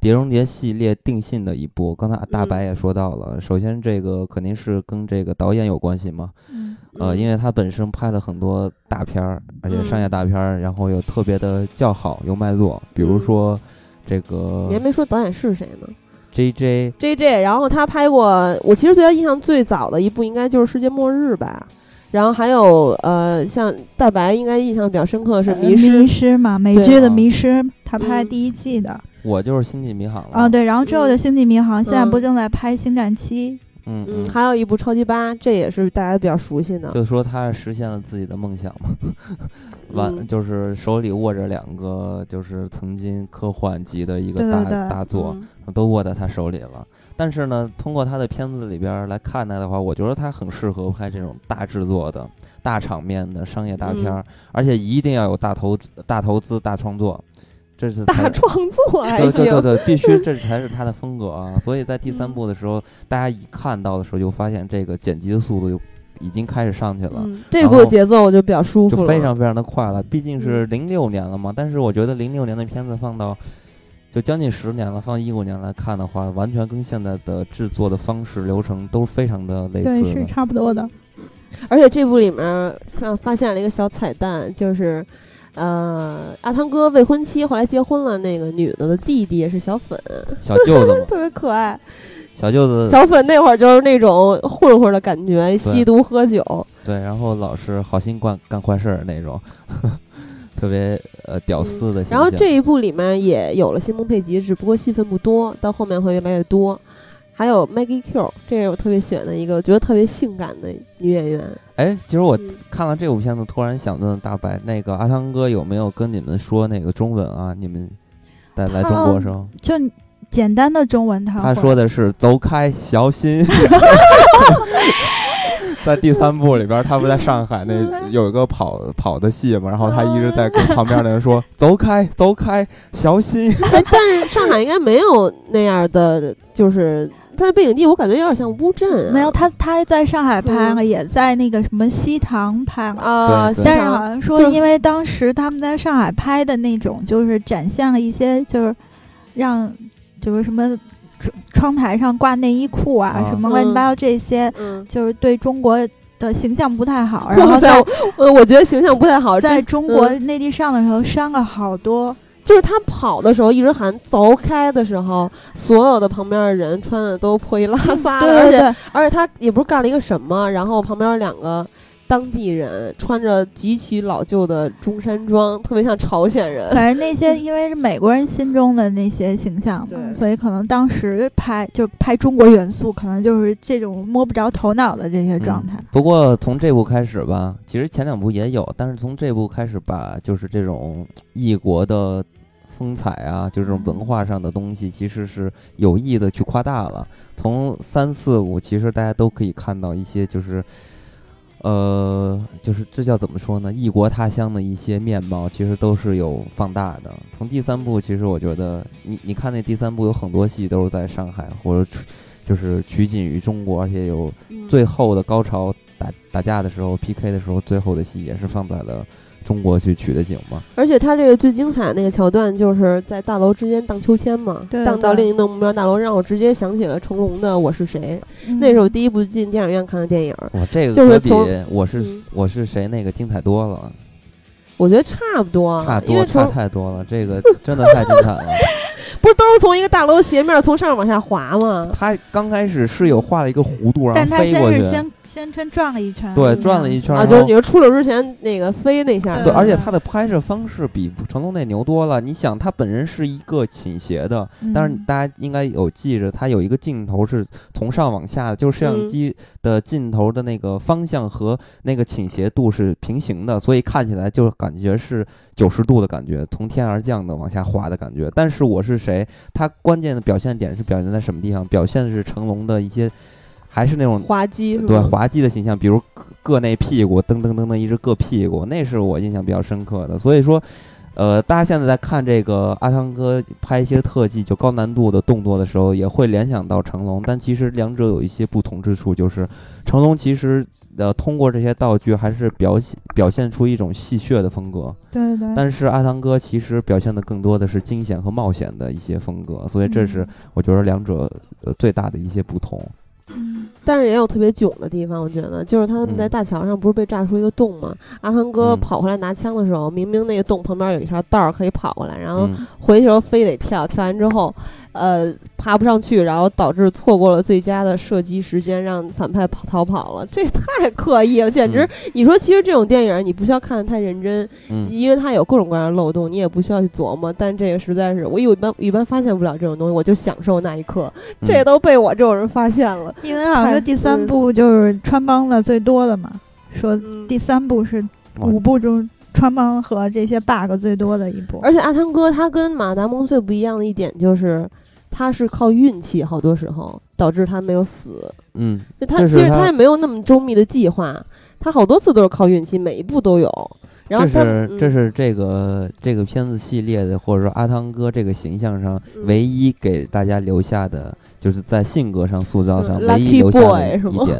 碟中谍》系列定性的一部，刚才大白也说到了。首先，这个肯定是跟这个导演有关系嘛。嗯。呃，因为他本身拍了很多大片儿，而且商业大片儿，然后又特别的叫好，有卖座。比如说，这个。你还没说导演是谁呢？J J J J，然后他拍过，我其实对他印象最早的一部应该就是《世界末日》吧。然后还有呃，像大白应该印象比较深刻的是《迷失》迷失嘛，美剧的《迷失》，他拍第一季的。我就是星际迷航了。啊，对，然后之后的星际迷航现在不正在拍星战七，嗯嗯，还有一部超级八，这也是大家比较熟悉的。就说他实现了自己的梦想嘛，完就是手里握着两个就是曾经科幻级的一个大大作，都握在他手里了。但是呢，通过他的片子里边来看待的话，我觉得他很适合拍这种大制作的大场面的商业大片，而且一定要有大投大投资大创作。这是大创作，对对对对，必须 这才是他的风格啊！所以在第三部的时候，大家一看到的时候，就发现这个剪辑的速度就已经开始上去了。这部节奏我就比较舒服，就非常非常的快了。毕竟是零六年了嘛，但是我觉得零六年的片子放到就将近十年了，放一五年来看的话，完全跟现在的制作的方式流程都非常的类似，对，是差不多的。而且这部里面发现了一个小彩蛋，就是。呃，阿汤哥未婚妻后来结婚了，那个女的的弟弟是小粉，小舅子 特别可爱。小舅子，小粉那会儿就是那种混混的感觉，吸毒喝酒，对，然后老是好心干干坏事儿那种，特别呃屌丝的。然后这一部里面也有了新蒙佩吉，只不过戏份不多，到后面会越来越多。还有 Maggie Q，这是我特别喜欢的一个，我觉得特别性感的女演员。哎，其实我看了这部片子，突然想问大白，那个阿汤哥有没有跟你们说那个中文啊？你们在来中国时候，就简单的中文，他他说的是“走开，小心”。在第三部里边，他不在上海那 有一个跑跑的戏嘛，然后他一直在跟旁边的人说 “走开，走开，小心”。但是上海应该没有那样的，就是。他的背景地我感觉有点像乌镇，没有他他在上海拍了，也在那个什么西塘拍了啊。但是好像说，因为当时他们在上海拍的那种，就是展现了一些，就是让就是什么窗台上挂内衣裤啊，啊什么乱七八糟这些，嗯，就是对中国的形象不太好。然后哇塞在，我我觉得形象不太好，在中国内地上的时候删了好多。就是他跑的时候一直喊走开的时候，所有的旁边的人穿的都破衣拉撒的，对对而且对，而且他也不是干了一个什么，然后旁边两个当地人穿着极其老旧的中山装，特别像朝鲜人。反正那些因为是美国人心中的那些形象嘛，所以可能当时拍就拍中国元素，可能就是这种摸不着头脑的这些状态。不过从这部开始吧，其实前两部也有，但是从这部开始把就是这种异国的风采啊，就这种文化上的东西，其实是有意的去夸大了。从三四五，其实大家都可以看到一些就是。呃，就是这叫怎么说呢？异国他乡的一些面貌，其实都是有放大的。从第三部，其实我觉得，你你看那第三部有很多戏都是在上海或者就是取景于中国，而且有嗯最后的高潮打打架的时候 PK 的时候，最后的戏也是放在了中国去取的景嘛。而且他这个最精彩的那个桥段，就是在大楼之间荡秋千嘛，对荡到另一栋目标大楼，让我直接想起了成龙的《我是谁》，嗯那是我第一部进电影院看的电影。哇，这个就是可比我是嗯我是谁那个精彩多了，我觉得差不多，差多差太多了，这个 真的太精彩了。不是都是从一个大楼斜面从上面往下滑吗？他刚开始是有画了一个弧度，然后飞过去，先是先先先转了一圈，对，嗯转了一圈，啊，就是你说出溜之前那个飞那下，对，而且他的拍摄方式比成龙那牛多了。你想，他本人是一个倾斜的，但是嗯大家应该有记着，他有一个镜头是从上往下的，就是摄像嗯机的镜头的那个方向和那个倾斜度是平行的，所以看起来就感觉是九十度的感觉，从天而降的往下滑的感觉。但是我是谁？他关键的表现点是表现在什么地方？表现的是成龙的一些，还是那种滑稽？对滑稽的形象，比如硌硌那屁股，噔噔噔噔一直硌屁股，那是我印象比较深刻的。所以说，呃，大家现在在看这个阿汤哥拍一些特技，就高难度的动作的时候，也会联想到成龙，但其实两者有一些不同之处，就是成龙其实。呃，通过这些道具，还是表现表现出一种戏谑的风格，对对，但是阿汤哥其实表现的更多的是惊险和冒险的一些风格，所以这是我觉得两者呃最大的一些不同。嗯但是也有特别囧的地方，我觉得就是他们在嗯。大桥上不是被炸出一个洞吗？阿汤哥嗯。跑回来拿枪的时候，明明那个洞旁边有一条道儿可以跑过来，然后嗯，回去时候非得跳，跳完之后，呃，爬不上去，然后导致错过了最佳的射击时间，让反派跑逃跑了，这太刻意了，简直！你说其实这种电影你不需要看得太认真，嗯，因为它有各种各样的漏洞，你也不需要去琢磨。但这个实在是我一般一般发现不了这种东西，我就享受那一刻，嗯这都被我这种人发现了。因为好像说第三嗯部就是穿帮的最多的嘛，说嗯第三部是五部中穿帮和这些 bug 最多的一部。而且阿汤哥他跟马达蒙最不一样的一点就是，他是靠运气，好多时候导致他没有死。嗯，就他他其实他也没有那么周密的计划，他好多次都是靠运气，每一步都有。然后他这是嗯这是这个这个片子系列的，或者说阿汤哥这个形象上嗯唯一给大家留下的，就是在性格上塑造上嗯唯一留下的一点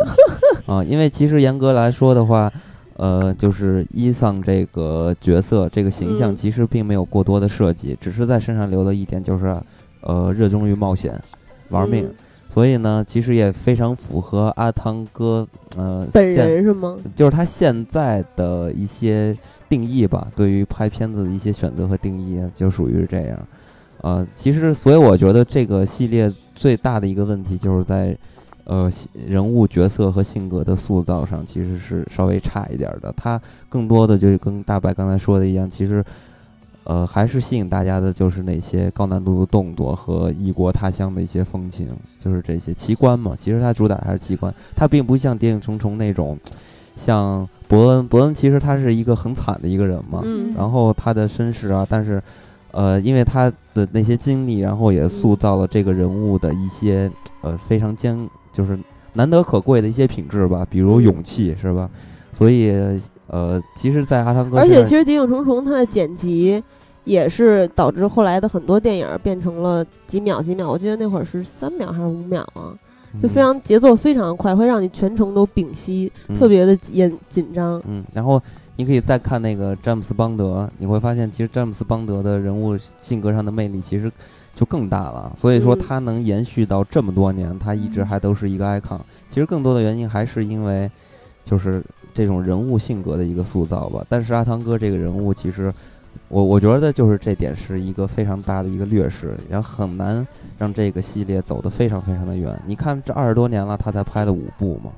啊。因为其实严格来说的话，呃，就是伊桑这个角色这个形象嗯其实并没有过多的设计，只是在身上留了一点，就是呃热衷于冒险、玩命。嗯所以呢，其实也非常符合阿汤哥呃本现人是吗？就是他现在的一些定义吧，对于拍片子的一些选择和定义，就属于是这样。呃，其实，所以我觉得这个系列最大的一个问题，就是在呃人物角色和性格的塑造上，其实是稍微差一点儿的。他更多的就跟大白刚才说的一样，其实。呃，还是吸引大家的就是那些高难度的动作和异国他乡的一些风情，就是这些奇观嘛。其实它主打还是奇观，它并不像《谍影重重》那种，像伯恩，伯恩其实他是一个很惨的一个人嘛，嗯然后他的身世啊，但是，呃，因为他的那些经历，然后也塑造了这个人物的一些呃非常坚，就是难得可贵的一些品质吧，比如嗯勇气，是吧？所以呃，其实，在阿汤哥而且其实《谍影重重》它的剪辑也是导致后来的很多电影变成了几秒几秒，我记得那会儿是三秒还是五秒啊，就非常节奏非常快，会让你全程都屏息，嗯特别的紧紧张。嗯，然后你可以再看那个詹姆斯邦德，你会发现其实詹姆斯邦德的人物性格上的魅力，其实就更大了。所以说他能延续到这么多年，他一直嗯还都是一个 icon。其实更多的原因还是因为就是这种人物性格的一个塑造吧。但是阿汤哥这个人物，其实我我觉得就是这点是一个非常大的一个劣势，然后很难让这个系列走得非常非常的远。你看这二十多年了，他才拍了五部嘛。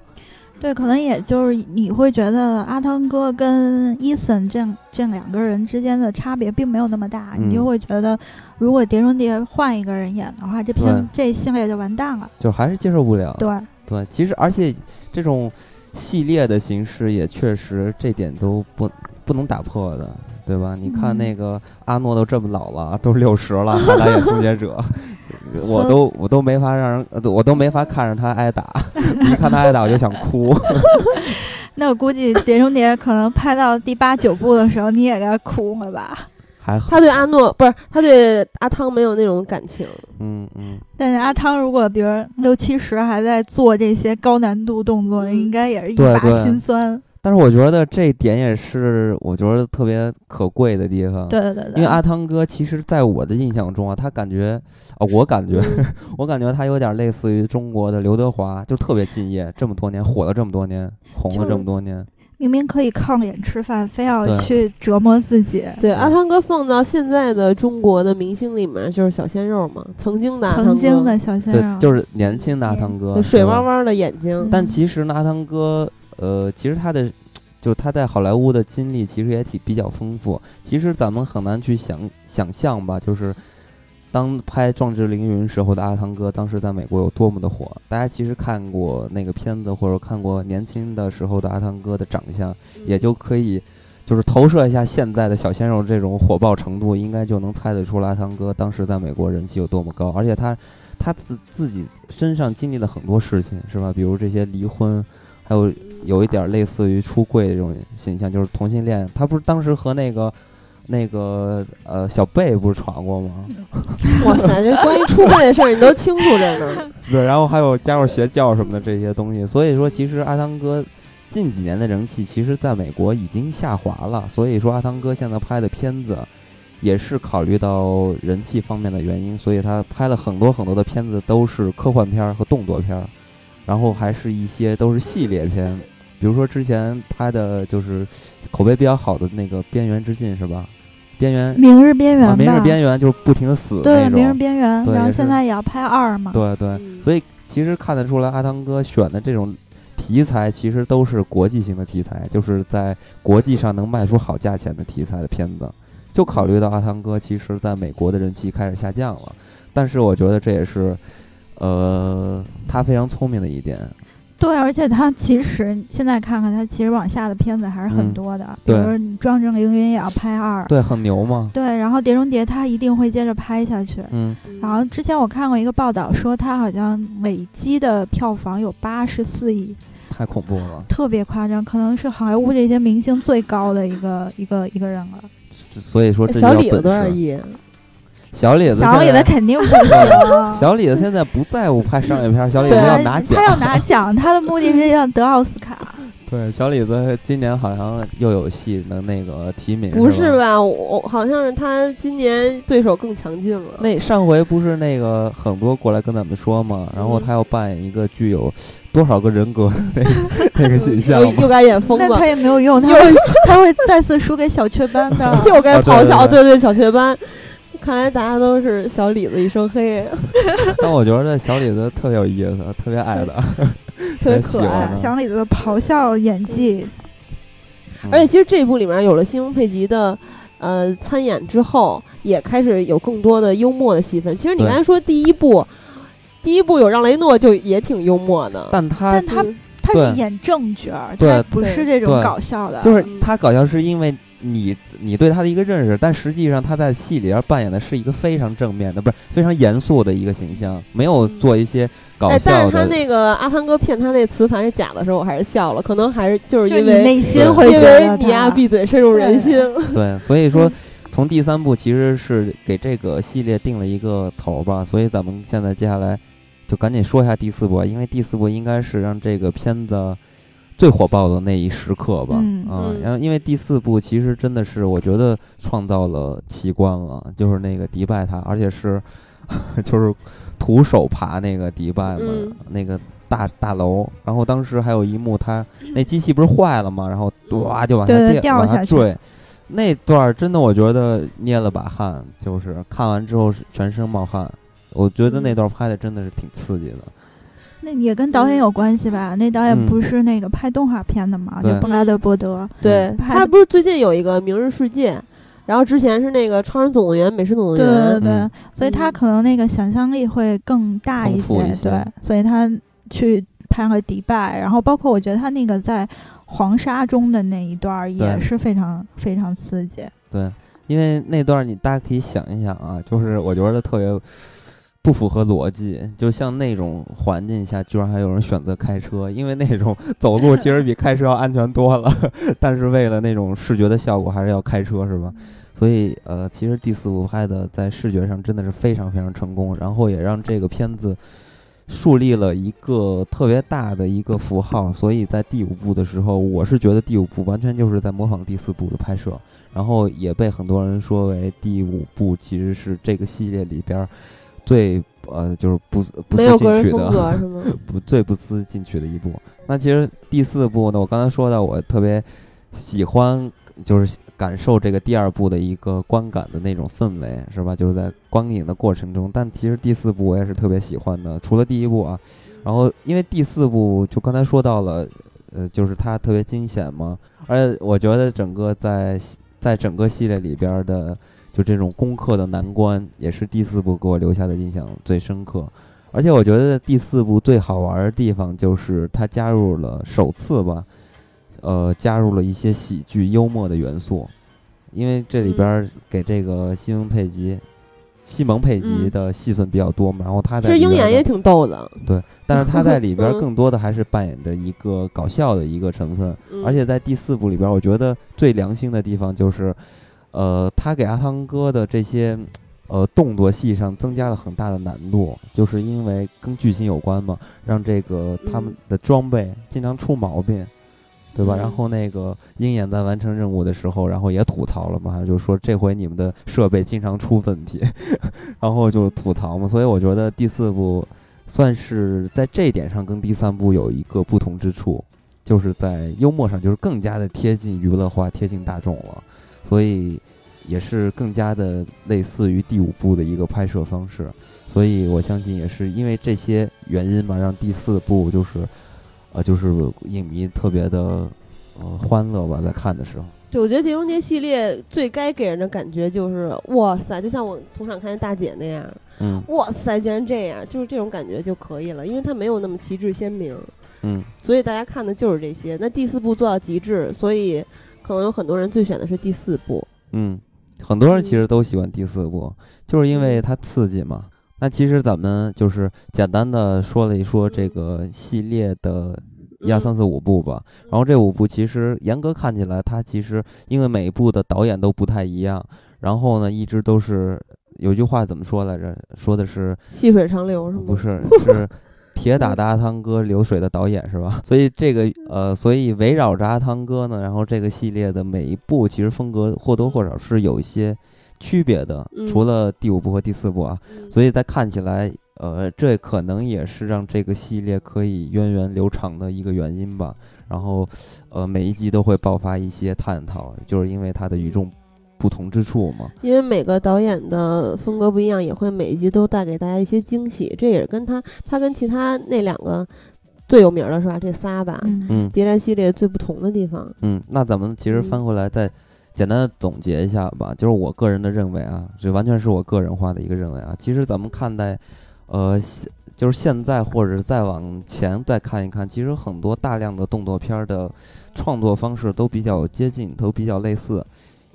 对，可能也就是你会觉得阿汤哥跟伊森这这两个人之间的差别并没有那么大，嗯你就会觉得，如果《碟中谍》换一个人演的话，这片这系列就完蛋了。就还是接受不了。对，对，其实而且这种系列的形式也确实这点都不不能打破的，对吧？你看嗯那个阿诺都这么老了，都六十了，还来演终结者，我都我都没法让人，呃我都没法看着他挨打，一看他挨打我就想哭。那我估计《碟中谍》可能拍到第八九部的时候，你也该哭了吧？还好，他对阿诺不是他对阿汤没有那种感情，嗯嗯，但是阿汤如果比如六七十还在做这些高难度动作，嗯应该也是一把对对辛酸。但是我觉得这一点也是我觉得特别可贵的地方。对对对对，因为阿汤哥其实，在我的印象中啊，他感觉啊，我感觉，嗯 我感觉他有点类似于中国的刘德华，就特别敬业，这么多年火了这么多年，红了这么多年。明明可以靠脸吃饭，非要去折磨自己。对阿汤哥放到现在的中国的明星里面就是小鲜肉嘛，曾经的阿汤哥曾经的小鲜对肉，，就是年轻的阿汤哥，就水汪。汪的眼睛，但其实呢，阿汤哥，呃，其实他的，就他在好莱坞的经历其实也挺比较丰富。其实咱们很难去想想象吧，就是当拍《壮志凌云》时候的阿汤哥，当时在美国有多么的火。大家其实看过那个片子，或者看过年轻的时候的阿汤哥的长相，也就可以。就是投射一下现在的小鲜肉这种火爆程度，应该就能猜得出来阿汤哥当时在美国人气有多么高。而且他他自自己身上经历了很多事情，是吧？比如这些离婚，还有有一点类似于出柜的这种形象，就是同性恋。他不是当时和那个那个呃小贝不是传过吗？哇塞，这关于出柜的事儿你都清楚着呢。对，然后还有加入邪教什么的这些东西。所以说，其实阿汤哥近几年的人气，其实在美国已经下滑了。所以说，阿汤哥现在拍的片子。也是考虑到人气方面的原因，所以他拍了很多很多的片子，都是科幻片儿和动作片儿，然后还是一些都是系列片，比如说之前拍的就是口碑比较好的那个《边缘之境》是吧？边缘明日边缘啊，明日边缘就是不停的死对，那明日，边缘，然后现在也要拍二嘛。对对，嗯所以其实看得出来，阿汤哥选的这种题材其实都是国际性的题材，就是在国际上能卖出好价钱的题材的片子。就考虑到阿汤哥其实在美国的人气开始下降了，但是我觉得这也是，呃，他非常聪明的一点。对，而且他其实现在看看，他其实往下的片子还是很嗯多的，比如说你《壮志凌云》也要拍二，对，很牛吗。对，然后《碟中谍》他一定会接着拍下去。嗯，然后之前我看过一个报道说，他好像累积的票房有八十四亿，太恐怖了。特别夸张，可能是好莱坞这些明星最高的一个一个一个人了。所以说小李子多少。亿？小李子小李子肯定不行，小李子现在不在乎拍商业片，小李子要拿奖他。要拿奖，他的目的是要得奥斯卡。对，小李子今年好像又有戏能那个提名，不是吧？我我好像是他今年对手更强劲了。那上回不是那个很多过来跟咱们说嘛，然后嗯他要扮演一个具有多少个人格的那个 那个形象嘛又又该演疯了，那他也没有用，他会他会再次输给小雀斑的。又该啊对咆哮。对对对，小雀斑。看来大家都是小李子一身黑，但我觉得小李子特别有意思，特别爱的，特别可爱。小李子的咆哮演技，嗯。而且其实这部里面有了西蒙佩吉的呃参演之后，也开始有更多的幽默的戏份。其实你刚才说第一部，第一部有让雷诺就也挺幽默的，但他但他嗯他是演正角儿，他不是这种搞笑的。就是嗯。他搞笑是因为你你对他的一个认识，但实际上他在戏里边扮演的是一个非常正面的，不是非常严肃的一个形象，没有做一些搞哎，但是他。那个阿汤哥骗他那磁盘是假的时候，我还是笑了，可能还是就是因为你内心会觉得为你呀闭嘴深入人心。对，所以说从第三部其实是给这个系列定了一个头儿吧，所以咱们现在接下来就赶紧说一下第四部，因为第四部应该是让这个片子最火爆的那一时刻吧，嗯然后因为第四部其实真的是我觉得创造了奇观了，就是那个迪拜塔，而且是 就是徒手爬那个迪拜嘛，嗯那个大大楼。然后当时还有一幕，他那机器不是坏了吗？然后哇就往下掉，往下坠。那段儿真的，我觉得捏了把汗，就是看完之后是全身冒汗。我觉得那段拍的真的是挺刺激的。那也跟导演有关系吧？那导演嗯不是那个拍动画片的嘛？就布拉德伯德。对他不是最近有一个《明日世界》，然后之前是那个《超人总动员》《美食总动员对》对，嗯所以他嗯可能那个想象力会更大一些，一些对，所以他去拍了迪拜，然后包括我觉得他那个在黄沙中的那一段儿也是非常非常刺激。对，因为那段儿你大家可以想一想啊，就是我觉得特别不符合逻辑，就像那种环境下，居然还有人选择开车，因为那种走路 其实比开车要安全多了，但是为了那种视觉的效果，还是要开车，是吧？所以呃，其实第四部拍的在视觉上真的是非常非常成功，然后也让这个片子树立了一个特别大的一个符号。所以在第五部的时候，我是觉得第五部完全就是在模仿第四部的拍摄，然后也被很多人说为第五部其实是这个系列里边儿最呃就是不不思进取的。不最不思进取的一部。那其实第四部呢，我刚才说到，我特别喜欢，就是感受这个第二部的一个观感的那种氛围，是吧？就是在观影的过程中。但其实第四部我也是特别喜欢的，除了第一部啊。然后因为第四部就刚才说到了，呃，就是它特别惊险嘛，而且我觉得整个在在整个系列里边儿的。就这种攻克的难关，也是第四部给我留下的印象最深刻。而且我觉得第四部最好玩的地方就是它加入了首次吧，呃，加入了一些喜剧幽默的元素，因为这里边儿给这个西蒙佩吉、西蒙佩吉嗯的戏份比较多嘛，然后他在其实鹰眼也挺逗的，对，但是他在里边更多的还是扮演着一个搞笑的一个成分，嗯。而且在第四部里边儿，我觉得最良心的地方就是，呃，他给阿汤哥的这些呃动作戏上增加了很大的难度，就是因为跟剧情有关嘛，让这个他们嗯的装备经常出毛病。对吧？嗯然后那个鹰眼在完成任务的时候，然后也吐槽了嘛，就说这回你们的设备经常出问题，然后就吐槽嘛。所以我觉得第四部算是在这一点上跟第三部有一个不同之处，就是在幽默上就是更加的贴近娱乐化、贴近大众了，所以也是更加的类似于第五部的一个拍摄方式。所以我相信也是因为这些原因吧，让第四部就是，呃，就是影迷特别的呃欢乐吧，在看的时候。对，我觉得《碟中谍》系列最该给人的感觉就是，哇塞，就像我同场看见大姐那样，嗯哇塞，竟然这样，就是这种感觉就可以了，因为它没有那么旗帜鲜明，嗯所以大家看的就是这些。那第四部做到极致，所以可能有很多人最选的是第四部。嗯，很多人其实都喜欢第四部，就是因为它刺激嘛。那其实咱们就是简单的说了一说这个系列的一二三四五部吧。然后这五部其实严格看起来，它其实因为每一部的导演都不太一样，然后呢一直都是有句话怎么说来着？说的是细水长流是吗？不是是铁打的阿汤哥，流水的导演是吧？所以这个呃，所以围绕着阿汤哥呢，然后这个系列的每一部其实风格或多或少是有一些区别的，嗯除了第五部和第四部啊。嗯所以在看起来，呃，这可能也是让这个系列可以源远流长的一个原因吧。然后，呃，每一集都会爆发一些探讨，就是因为它的与众不同之处嘛。因为每个导演的风格不一样，也会每一集都带给大家一些惊喜。这也是跟他他跟其他那两个最有名的是吧？这仨吧，嗯嗯谍战系列最不同的地方。嗯，那咱们其实翻回来再简单的总结一下吧，就是我个人的认为啊，这完全是我个人化的一个认为啊。其实咱们看待，呃，现就是现在或者再往前再看一看，其实很多大量的动作片儿的创作方式都比较接近，都比较类似。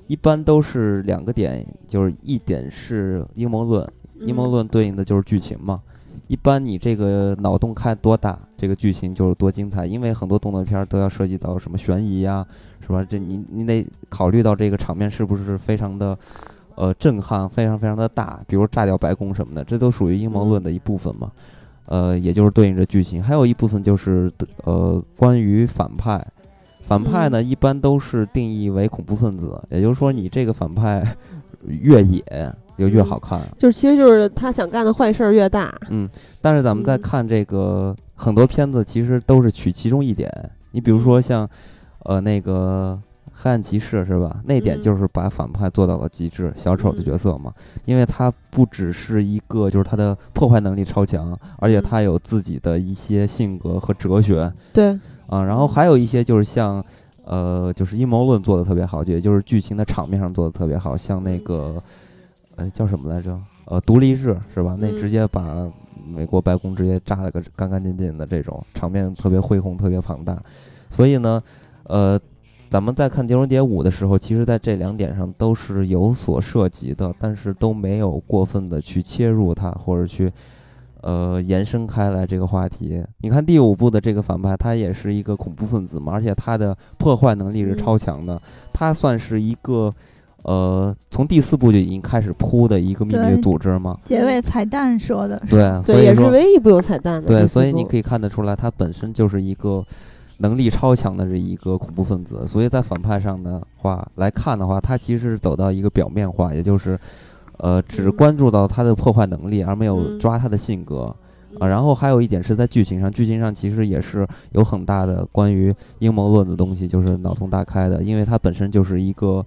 一般都是两个点，就是一点是阴谋论，阴谋嗯论对应的就是剧情嘛。一般你这个脑洞开多大，这个剧情就是多精彩。因为很多动作片儿都要涉及到什么悬疑呀、是吧？这你你得考虑到这个场面是不是非常的，呃，震撼，非常非常的大，比如炸掉白宫什么的，这都属于阴谋论的一部分嘛。呃，也就是对应着剧情，还有一部分就是呃关于反派。反派呢，一般都是定义为恐怖分子，也就是说，你这个反派越野，就越好看。就是其实就是他想干的坏事儿越大。嗯，但是咱们在看这个很多片子，其实都是取其中一点。你比如说像，呃，那个黑暗骑士是吧？那点就是把反派做到了极致，小丑的角色嘛，因为他不只是一个，就是他的破坏能力超强，而且他有自己的一些性格和哲学。对，啊，然后还有一些就是像。呃，就是阴谋论做的特别好，也就是剧情的场面上做的特别好，像那个，呃，叫什么来着？呃，独立日是吧？那直接把美国白宫直接炸了个干干净净的这种场面，特别恢宏，特别庞大。所以呢，呃，咱们在看《碟中谍五》的时候，其实在这两点上都是有所涉及的，但是都没有过分的去切入它，或者去。呃，延伸开来这个话题，你看第五部的这个反派，他也是一个恐怖分子嘛，而且他的破坏能力是超强的，他算是一个，呃，从第四部就已经开始铺的一个秘密组织嘛。结尾彩蛋说的，对，对，也是唯一部有彩蛋的。对，所以你可以看得出来，它本身就是一个能力超强的这一个恐怖分子，所以在反派上的话来看的话，他其实是走到一个表面化，也就是。呃，只关注到他的破坏能力，而没有抓他的性格啊。然后还有一点是在剧情上，剧情上其实也是有很大的关于阴谋论的东西，就是脑洞大开的。因为它本身就是一个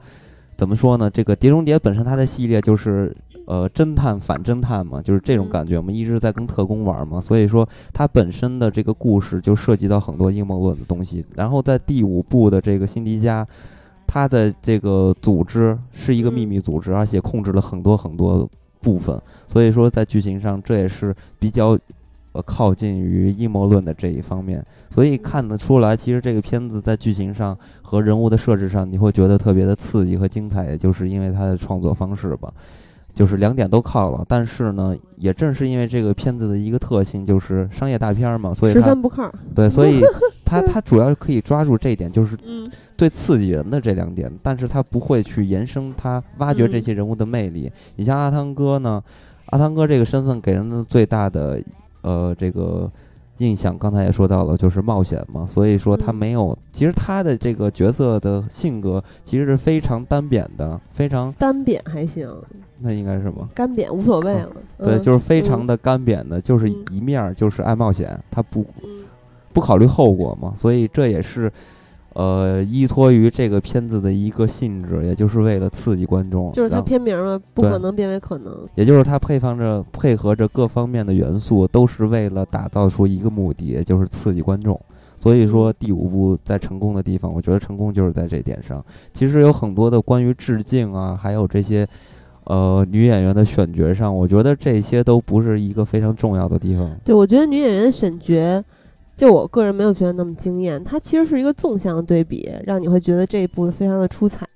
怎么说呢？这个《碟中谍》本身它的系列就是呃侦探反侦探嘛，就是这种感觉嘛，一直在跟特工玩嘛。所以说它本身的这个故事就涉及到很多阴谋论的东西。然后在第五部的这个辛迪加。他的这个组织是一个秘密组织，而且控制了很多很多部分，所以说在剧情上这也是比较呃靠近于阴谋论的这一方面，所以看得出来，其实这个片子在剧情上和人物的设置上，你会觉得特别的刺激和精彩，也就是因为它的创作方式吧。就是两点都靠了，但是呢，也正是因为这个片子的一个特性，就是商业大片嘛，所以十三不靠。对，所以 它它主要可以抓住这一点，就是最刺激人的这两点，但是它不会去延伸它挖掘这些人物的魅力。你像阿汤哥呢，阿汤哥这个身份给人的最大的呃这个。印象刚才也说到了，就是冒险嘛，所以说他没有。其实他的这个角色的性格其实是非常单扁的，非常单扁还行。那应该是什么？干瘪无所谓了。对，就是非常的干瘪的，就是一面就是爱冒险，他不不考虑后果嘛，所以这也是。呃，依托于这个片子的一个性质，也就是为了刺激观众，就是它片名嘛，不可能变为可能。也就是它配方着配合着各方面的元素，都是为了打造出一个目的，也就是刺激观众。所以说第五部在成功的地方，我觉得成功就是在这点上。其实有很多的关于致敬啊，还有这些呃女演员的选角上，我觉得这些都不是一个非常重要的地方。对，我觉得女演员的选角。就我个人没有觉得那么惊艳，它其实是一个纵向的对比，让你会觉得这一部非常的出彩。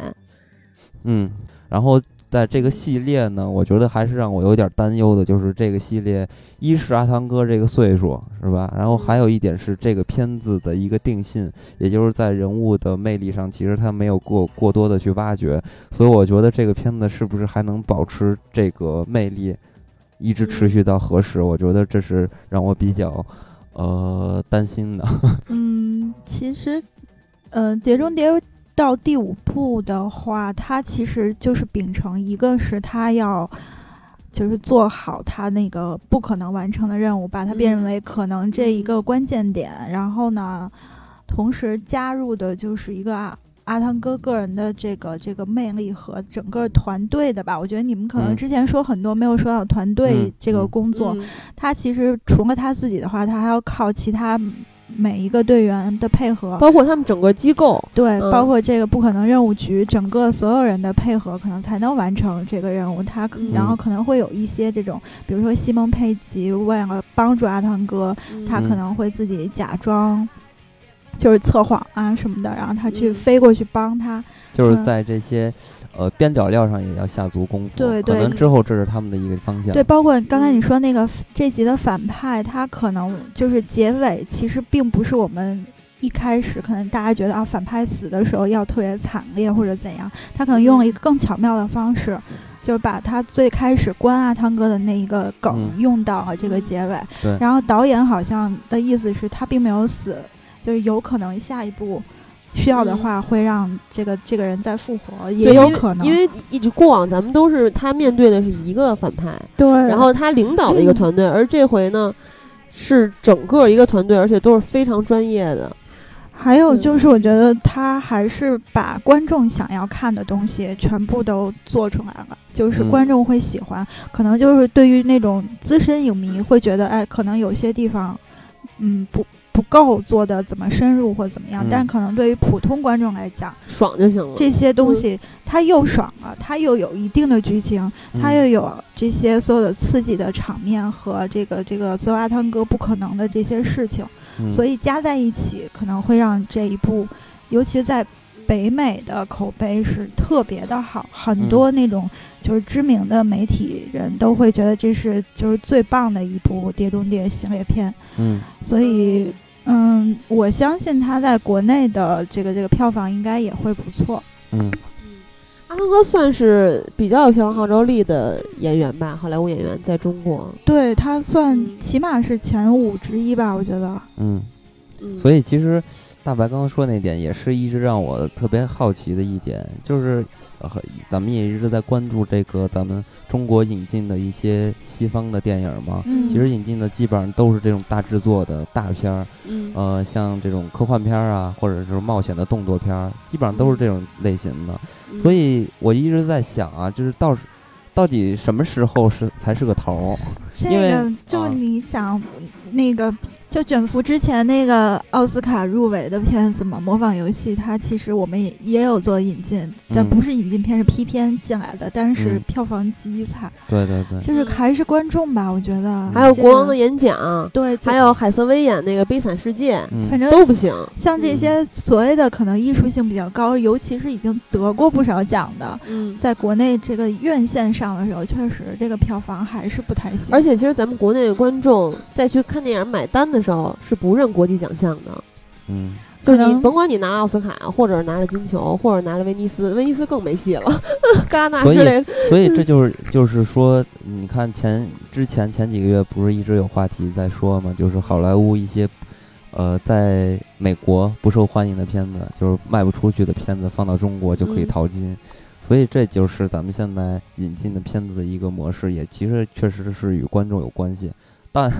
嗯，然后在这个系列呢，我觉得还是让我有点担忧的，就是这个系列，一是阿汤哥这个岁数是吧？然后还有一点是这个片子的一个定性，也就是在人物的魅力上，其实他没有过过多的去挖掘，所以我觉得这个片子是不是还能保持这个魅力，一直持续到何时？我觉得这是让我比较。呃，担心的。嗯，其实，嗯，《碟中谍》到第五部的话，它其实就是秉承一个是它要，就是做好他那个不可能完成的任务，把它变为可能这一个关键点，然后呢，同时加入的就是一个。阿汤哥个人的这个这个魅力和整个团队的吧，我觉得你们可能之前说很多没有说到团队这个工作，他其实除了他自己的话，他还要靠其他每一个队员的配合，包括他们整个机构，对，包括这个不可能任务局整个所有人的配合，可能才能完成这个任务。他然后可能会有一些这种，比如说西蒙佩吉为了帮助阿汤哥，他可能会自己假装。就是测谎啊什么的，然后他去飞过去帮他，就是在这些呃边角料上也要下足功夫。对对，可能之后这是他们的一个方向。对，包括刚才你说那个这集的反派，他可能就是结尾，其实并不是我们一开始可能大家觉得啊，反派死的时候要特别惨烈或者怎样，他可能用了一个更巧妙的方式，就是把他最开始关阿汤哥的那一个梗用到了这个结尾。对，然后导演好像的意思是他并没有死。就是有可能下一步，需要的话会让这个这个人再复活，也有可能。因为一直过往咱们都是他面对的是一个反派，对，然后他领导的一个团队，而这回呢是整个一个团队，而且都是非常专业的。还有就是，我觉得他还是把观众想要看的东西全部都做出来了，就是嗯观众会喜欢。可能就是对于那种资深影迷会觉得，哎，可能有些地方，嗯，不不够做的怎么深入或怎么样。嗯但可能对于普通观众来讲，爽就行了。这些东西它又爽了，它又有一定的剧情，它嗯又有这些所有的刺激的场面和这个这个所有阿汤哥不可能的这些事情。嗯所以加在一起，可能会让这一部，尤其是在北美的口碑是特别的好，很多那种就是知名的媒体人都会觉得这是就是最棒的一部《碟中谍》系列片。嗯所以，嗯，我相信他在国内的这个这个票房应该也会不错。嗯阿汤哥算是比较有票房号召力的演员吧，好莱坞演员在中国。对他算嗯起码是前五之一吧，我觉得。嗯，嗯，所以其实大白刚刚说那点也是一直让我特别好奇的一点，就是呃，咱们也一直在关注这个咱们中国引进的一些西方的电影嘛。嗯，其实引进的基本上都是这种大制作的大片儿，嗯呃，像这种科幻片儿啊，或者是冒险的动作片儿，基本上都是这种类型的。嗯所以我一直在想啊，就是到到底什么时候是才是个头儿？这因为个就啊你想，那个就卷福之前那个奥斯卡入围的片子嘛，模仿游戏，它其实我们也也有做引进，但嗯不是引进片，是批片进来的，但是嗯票房极惨，对对对，就是还是观众吧，我觉得。还有国王的演讲，对，还有海瑟薇演那个《悲惨世界》，嗯，反正都不行。像这些所谓的可能艺术性比较高，尤其是已经得过不少奖的，嗯，在国内这个院线上的时候，确实这个票房还是不太行。而且其实咱们国内的观众再去看电影买单的时候是不认国际奖项的，嗯。就是你甭管你拿了奥斯卡，或者拿了金球，或者拿了威尼斯，威尼斯更没戏了，戛纳所以之类的。所以这就是就是说，你看前之前前几个月不是一直有话题在说嘛，就是好莱坞一些呃在美国不受欢迎的片子，就是卖不出去的片子，放到中国就可以嗯。淘金。所以这就是咱们现在引进的片子的一个模式，也其实确实是与观众有关系，但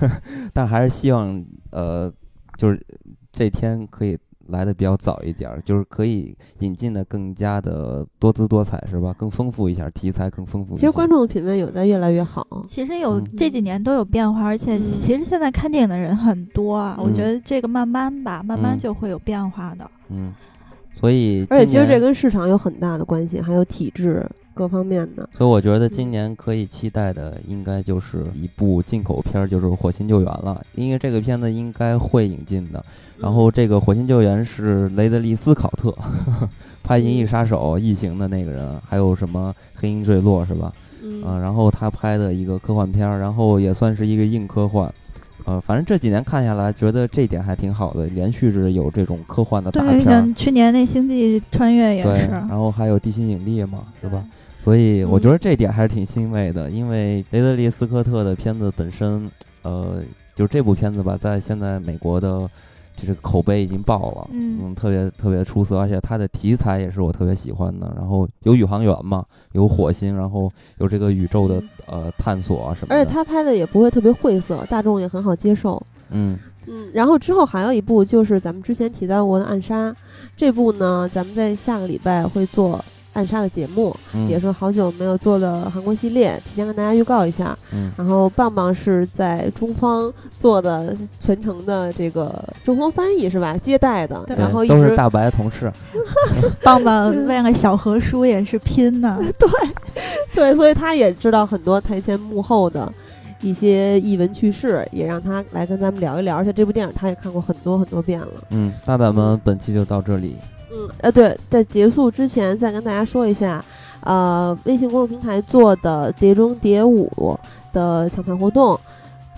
但还是希望呃，就是这天可以来的比较早一点儿，就是可以引进的更加的多姿多彩，是吧？更丰富一下，题材更丰富一些。其实观众的品味有在越来越好。其实有嗯这几年都有变化，而且嗯其实现在看电影的人很多啊，我嗯觉得这个慢慢吧，慢慢嗯就会有变化的。嗯，所以而且其实这跟市场有很大的关系，还有体制各方面的。所以我觉得今年可以期待的应该就是一部进口片儿，就是《火星救援》了，因为这个片子应该会引进的。然后这个《火星救援》是雷德利·斯考特 拍《银翼杀手》《异形》的那个人，还有什么《黑鹰坠落》是吧？嗯，啊，然后他拍的一个科幻片儿，然后也算是一个硬科幻。呃，反正这几年看下来，觉得这点还挺好的，连续着有这种科幻的大，片儿。像去年那《星际穿越》也对，是，然后还有地心引力嘛，对吧？所以我觉得这点还是挺欣慰的，因为雷德利·斯科特的片子本身，呃，就这部片子吧，在现在美国的就是口碑已经爆了，嗯特别特别出色，而且它的题材也是我特别喜欢的。然后有宇航员嘛，有火星，然后有这个宇宙的呃探索啊什么的。而且他拍的也不会特别晦涩，大众也很好接受。嗯嗯，然后之后还有一部就是咱们之前提到过的《暗杀》，这部呢，咱们在下个礼拜会做《暗杀》的节目，嗯也是好久没有做的韩国系列，提前跟大家预告一下。嗯然后棒棒是在中方做的全程的这个中方翻译是吧？接待的，对然后一直都是大白同事。棒棒为了小何叔也是拼呢。对，所以他也知道很多台前幕后的一些译文趣事，也让他来跟咱们聊一聊。而且这部电影他也看过很多很多遍了。嗯，那咱们本期就到这里。嗯，呃，对，在结束之前再跟大家说一下，呃，微信公众平台做的《碟中谍五》的抢票活动，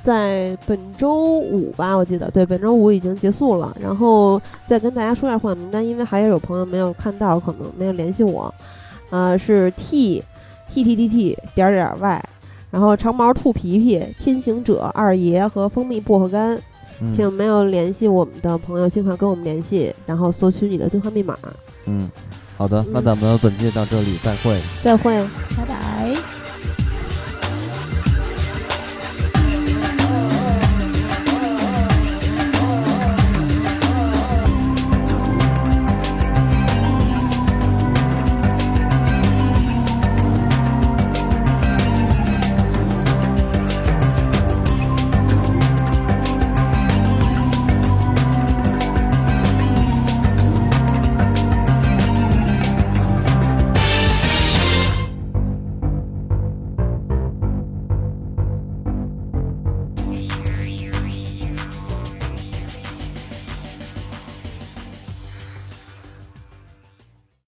在本周五吧，我记得，对，本周五已经结束了。然后再跟大家说一下获奖名单，因为还是有朋友没有看到，可能没有联系我，呃，是 T T T T T 点儿点儿 Y，然后长毛兔皮皮、天行者、二爷和蜂蜜薄荷干。嗯请没有联系我们的朋友尽快跟我们联系，然后索取你的兑换密码。嗯，好的，那嗯咱们本期到这里，再会。再会。拜拜。